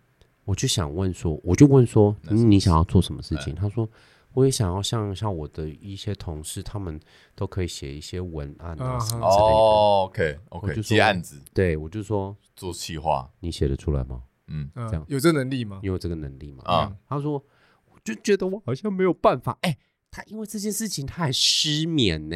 我就想问说，我就问说你想要做什么事情？他说。我也想要像像我的一些同事，他们都可以写一些文案啊什么之类的。哦，OK OK，接案子。对，我就说做企划，你写得出来吗？嗯，这样有这能力吗？你有这个能力吗？啊，他说，我就觉得我好像没有办法。哎，他因为这件事情他还失眠呢。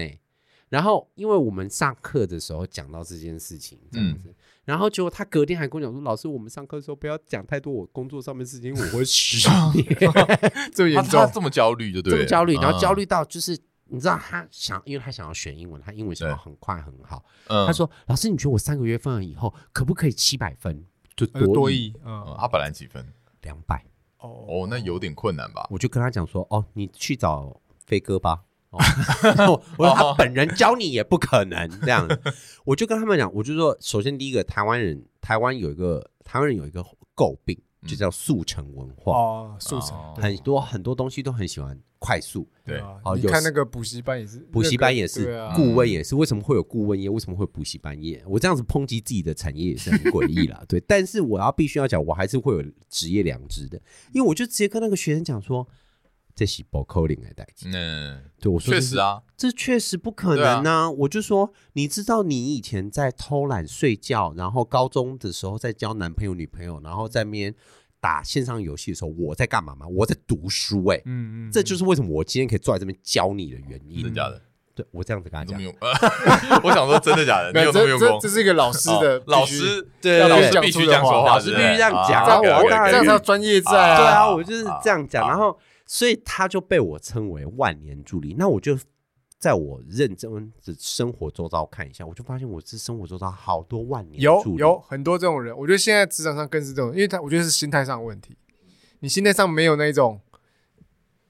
然后，因为我们上课的时候讲到这件事情，这样子。然后结果他隔天还跟我讲说：“老师，我们上课的时候不要讲太多我工作上面的事情，我会失 眠。”这么严重，他这么焦虑，就对，这么焦虑，然后焦虑到就是你知道他想，因为他想要学英文，他英文想要很快很好。他说：“老师，你觉得我三个月份了以后可不可以七百分？就多一？嗯，他本来几分？两百。哦哦，那有点困难吧？我就跟他讲说：哦，你去找飞哥吧。”哦，我说他本人教你也不可能这样，我就跟他们讲，我就说，首先第一个，台湾人，台湾有一个台湾人有一个诟病，就叫速成文化。哦，速成。很多很多东西都很喜欢快速，对，哦，你看那个补习班也是，补习班也是，顾问也是，为什么会有顾问业？为什么会补习班业？我这样子抨击自己的产业也是很诡异啦，对，但是我要必须要讲，我还是会有职业良知的，因为我就直接跟那个学生讲说。这是不可能的代志。嗯，对我说，确实啊，这确实不可能啊！我就说，你知道你以前在偷懒睡觉，然后高中的时候在交男朋友女朋友，然后在那边打线上游戏的时候，我在干嘛吗？我在读书哎，嗯嗯，这就是为什么我今天可以坐在这边教你的原因。真的假的？对我这样子跟他讲，我想说真的假的？没有这么用功，这是一个老师的老师，对老师必须这样说话，老师必须这样讲，我当然这样才专业在啊。对啊，我就是这样讲，然后。所以他就被我称为万年助理。那我就在我认真的生活周遭看一下，我就发现我这生活周遭好多万年助理，有有很多这种人。我觉得现在职场上更是这种，因为他我觉得是心态上的问题。你心态上没有那种，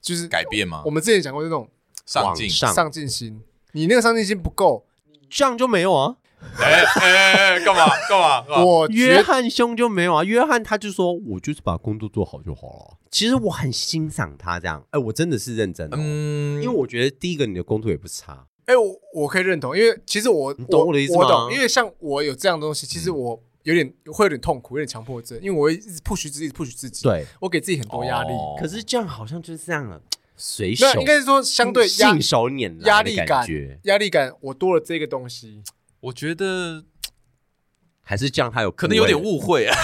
就是改变吗？我们之前讲过这种上进上进心，你那个上进心不够，这样就没有啊。哎哎，干嘛干嘛？我约翰兄就没有啊。约翰他就说，我就是把工作做好就好了。其实我很欣赏他这样，哎，我真的是认真的。嗯，因为我觉得第一个你的工作也不差。哎，我我可以认同，因为其实我你懂我的意思吗？我懂，因为像我有这样的东西，其实我有点会有点痛苦，有点强迫症，因为我一直 push 自己，push 自己。对，我给自己很多压力。可是这样好像就是这样了，随手应该是说相对信手拈来压力感，压力感，我多了这个东西，我觉得。还是这样，他有可能有点误会啊，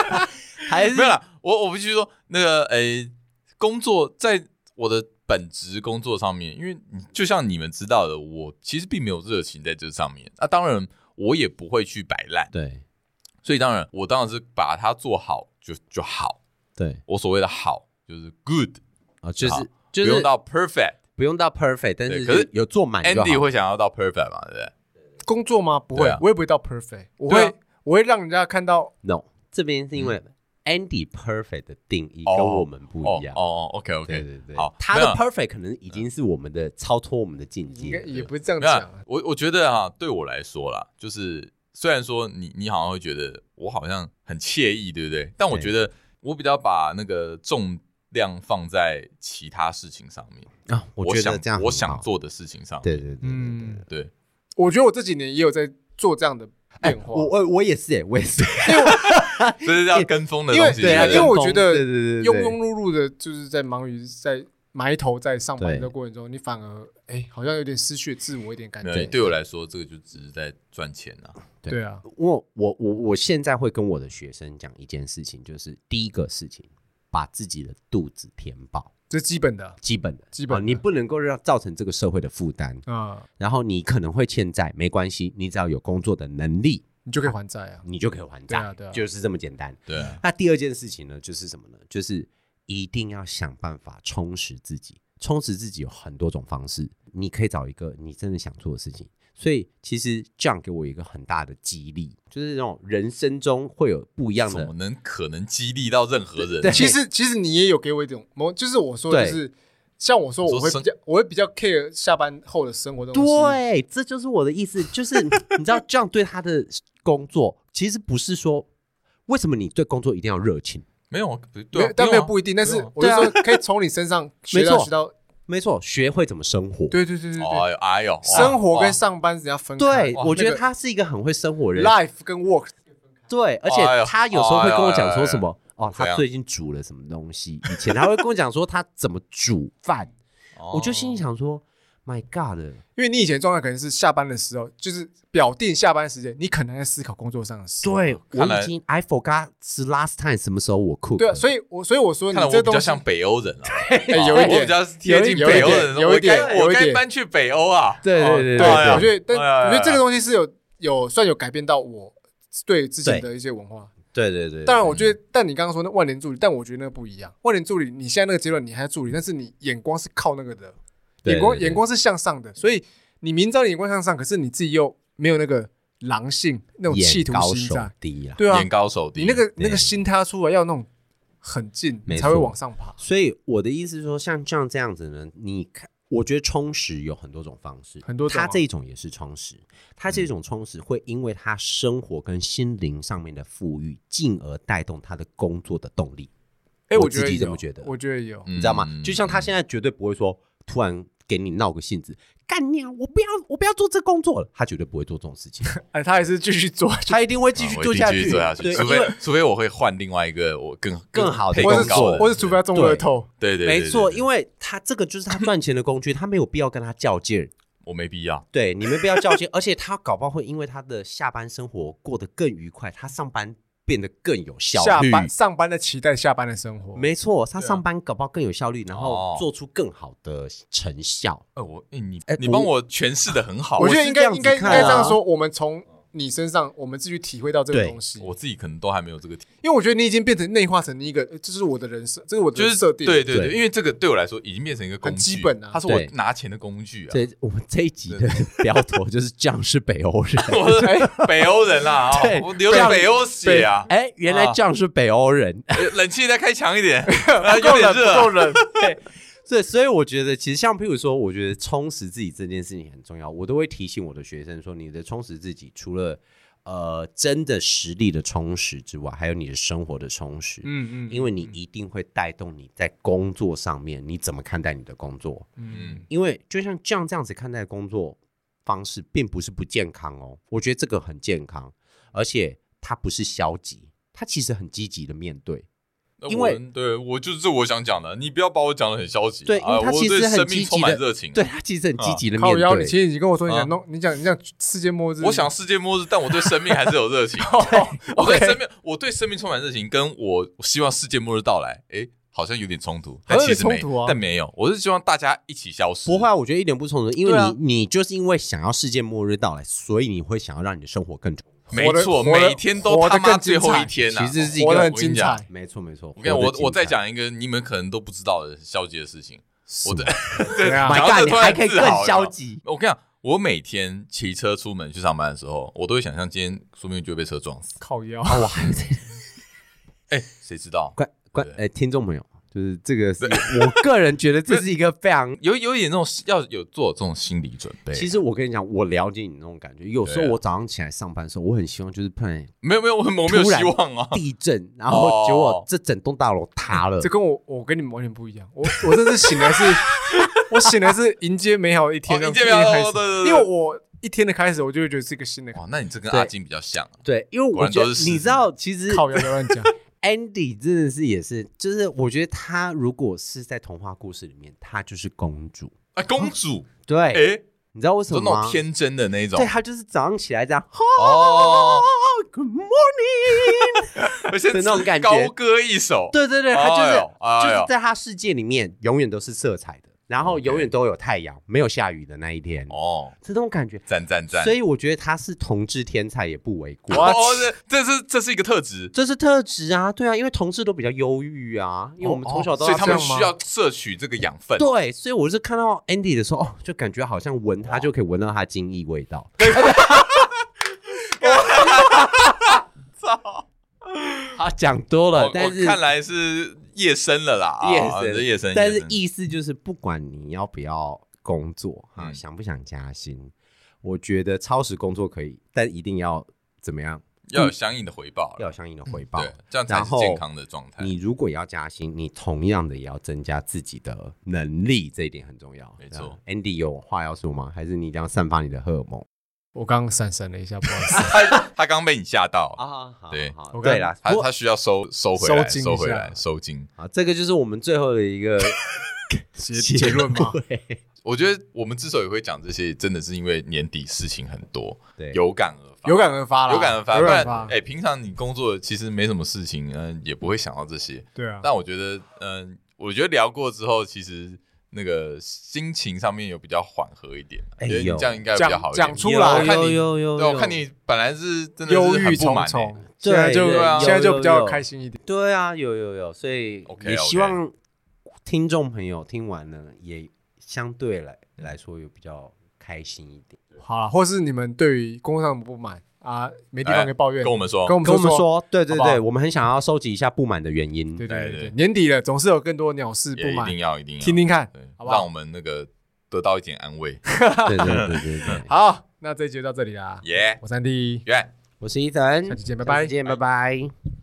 还是没有啦。我我必须说，那个诶、欸，工作在我的本职工作上面，因为就像你们知道的，我其实并没有热情在这上面。那、啊、当然，我也不会去摆烂。对，所以当然，我当然是把它做好就就好。对，我所谓的好就是 good 啊，就是就是不用到 perfect，不用到 perfect，但是可是有做满。Andy 会想要到 perfect 嘛？对不对？工作吗？不会啊，我也不会到 perfect。我会，我会让人家看到。No，这边是因为 Andy perfect 的定义跟我们不一样。哦，OK，OK，对对对。好，他的 perfect 可能已经是我们的超脱我们的境界。应该也不是这样讲。我我觉得啊，对我来说啦，就是虽然说你你好像会觉得我好像很惬意，对不对？但我觉得我比较把那个重量放在其他事情上面啊。我觉得这样，我想做的事情上。对对对对对。我觉得我这几年也有在做这样的变化，我我我也是哎，我也是，这是要跟风的东西。对啊，因为我觉得庸庸碌碌的，就是在忙于在埋头在上班的过程中，你反而哎，好像有点失去自我一点感觉。对我来说，这个就只是在赚钱啊。对啊，我我我我现在会跟我的学生讲一件事情，就是第一个事情，把自己的肚子填饱。这是基本的，基本的，基本。你不能够让造成这个社会的负担啊。然后你可能会欠债，没关系，你只要有工作的能力，你就可以还债啊，你就可以还债，对啊，对啊，就是这么简单。对。那第二件事情呢，就是什么呢？就是一定要想办法充实自己。充实自己有很多种方式，你可以找一个你真的想做的事情。所以其实这样给我一个很大的激励，就是那种人生中会有不一样的，怎么能可能激励到任何人？对，其实其实你也有给我一种，就是我说的是，像我说我会比较，我会比较 care 下班后的生活东西。对，这就是我的意思，就是你 知道这样对他的工作，其实不是说为什么你对工作一定要热情。没有，对、啊，但没有不一定。但是我就说，可以从你身上学到学到，没错，学会怎么生活。对对对对对。哎呦，哎呦，生活跟上班是要分开。对，我觉得他是一个很会生活的人。Life 跟 work。对，而且他有时候会跟我讲说什么，哦，他最近煮了什么东西。以前他会跟我讲说他怎么煮饭，我就心里想说。My God！因为你以前状态可能是下班的时候，就是表定下班时间，你可能在思考工作上的事。对，我已经 I forgot 是 last time 什么时候我 cook。对啊，所以我所以我说你这我比较像北欧人啊，有一点比较贴近北欧人，有一点，我该搬去北欧啊。对对对对，我觉得，但我觉得这个东西是有有算有改变到我对之前的一些文化。对对对，当然我觉得，但你刚刚说那万年助理，但我觉得那个不一样。万年助理，你现在那个阶段你还助理，但是你眼光是靠那个的。眼光眼光是向上的，所以你明知道眼光向上，可是你自己又没有那个狼性那种企图心在，对啊，眼高手低，你那个那个心他出来要那种很近，才会往上爬。所以我的意思是说，像这样这样子呢，你看，我觉得充实有很多种方式，很多他这一种也是充实，他这种充实会因为他生活跟心灵上面的富裕，进而带动他的工作的动力。哎，我自己这么觉得，我觉得有，你知道吗？就像他现在绝对不会说突然。给你闹个性子，干你啊！我不要，我不要做这工作了。他绝对不会做这种事情。哎，他还是继续做，他一定会继续做下去。除非除非我会换另外一个我更更好的工作，或者除非他中乐透。对对，没错，因为他这个就是他赚钱的工具，他没有必要跟他较劲。我没必要，对，你没必要较劲，而且他搞不好会因为他的下班生活过得更愉快，他上班。变得更有效率。下班上班的期待，下班的生活。没错，他上班搞不好更有效率，然后做出更好的成效。呃，我，你，你帮我诠释的很好。我觉得应该应该应该这样说，我们从。你身上，我们自己体会到这个东西。我自己可能都还没有这个体，因为我觉得你已经变成内化成一个，这是我的人设，这是我的设定。对对对，因为这个对我来说已经变成一个工具，基本啊，它是我拿钱的工具啊。这，我们这一集的标题就是 “酱是北欧人”，我是北欧人啊，我流着北欧血啊。哎，原来酱是北欧人，冷气再开强一点，够冷，够冷。对。对，所以我觉得其实像譬如说，我觉得充实自己这件事情很重要，我都会提醒我的学生说，你的充实自己除了呃，真的实力的充实之外，还有你的生活的充实。嗯嗯，因为你一定会带动你在工作上面，你怎么看待你的工作？嗯，因为就像这样这样子看待工作方式，并不是不健康哦。我觉得这个很健康，而且它不是消极，它其实很积极的面对。因为对我就是这我想讲的，你不要把我讲的很消极。对，因为他其实很积极的热情。对他其实很积极的面对。其实你跟我说你想弄，你讲你讲世界末日。我想世界末日，但我对生命还是有热情。我对生命，我对生命充满热情，跟我希望世界末日到来，哎，好像有点冲突。但其实没，但没有，我是希望大家一起消失。不会啊，我觉得一点不冲突，因为你你就是因为想要世界末日到来，所以你会想要让你的生活更。没错，每天都他妈最后一天呐，其实是一个很精彩。没错没错，我跟我我再讲一个你们可能都不知道的消极的事情。我的，My God，你还可以更消极。我跟你讲，我每天骑车出门去上班的时候，我都会想象今天说不定就会被车撞死。靠腰，我还在。哎，谁知道？关关哎，听众朋友。就是这个是，我个人觉得这是一个非常有有一点那种要有做这种心理准备。其实我跟你讲，我了解你那种感觉。有时候我早上起来上班的时候，我很希望就是碰没有没有我没有希望啊，地震，然后结果这整栋大楼塌了。这跟我我跟你们完全不一样。我我这次醒来是，我醒来是迎接美好的一天，迎接美好的开始。因为我一天的开始，我就会觉得是一个新的。哦，那你这跟阿金比较像。对，因为我觉得你知道，其实靠，不要乱讲。Andy 真的是也是，就是我觉得他如果是在童话故事里面，她就是公主啊，公主对，哎，你知道为什么吗？那种天真的那种，对，她就是早上起来这样，哦，Good morning，的那种感觉，高歌一首，对对对，她就是就是在她世界里面永远都是色彩的然后永远都有太阳，没有下雨的那一天哦，这种感觉赞赞赞。所以我觉得他是同志天才也不为过。哦，这这是这是一个特质，这是特质啊，对啊，因为同志都比较忧郁啊，因为我们从小都所以他们需要摄取这个养分。对，所以我是看到 Andy 的时候，哦，就感觉好像闻他就可以闻到他精液味道。操！好讲多了，但是看来是。夜深了啦，夜深，夜深。但是意思就是，不管你要不要工作啊，想不想加薪，我觉得超时工作可以，但一定要怎么样？要有相应的回报，要有相应的回报，对，这样才是健康的状态。你如果要加薪，你同样的也要增加自己的能力，这一点很重要。没错，Andy 有话要说吗？还是你一定要散发你的荷尔蒙？我刚刚闪神了一下，不好意思，他他刚被你吓到啊！对，对啦，他他需要收收回来，收回来，收紧啊！这个就是我们最后的一个 结结论吗？我觉得我们之所以会讲这些，真的是因为年底事情很多，对，有感而发，有感而发，有感而发。不然，哎，平常你工作其实没什么事情，嗯，也不会想到这些。对啊。但我觉得，嗯，我觉得聊过之后，其实。那个心情上面有比较缓和一点，觉得你这样应该比较好一点。讲出来，有有有，对，我看你本来是真的忧郁重重，现在就现在就比较开心一点。对啊，有有有，所以也希望听众朋友听完了也相对来来说有比较开心一点。好了，或是你们对于工作上不满。啊，没地方可以抱怨，跟我们说，跟我们说，对对对，我们很想要收集一下不满的原因。对对对，年底了，总是有更多鸟事不满，一定要一定要。听听看，好不好？让我们那个得到一点安慰。对对对对对，好，那这一集就到这里啦。耶，我是安迪，耶，我是伊森，下期见，拜拜，见，拜拜。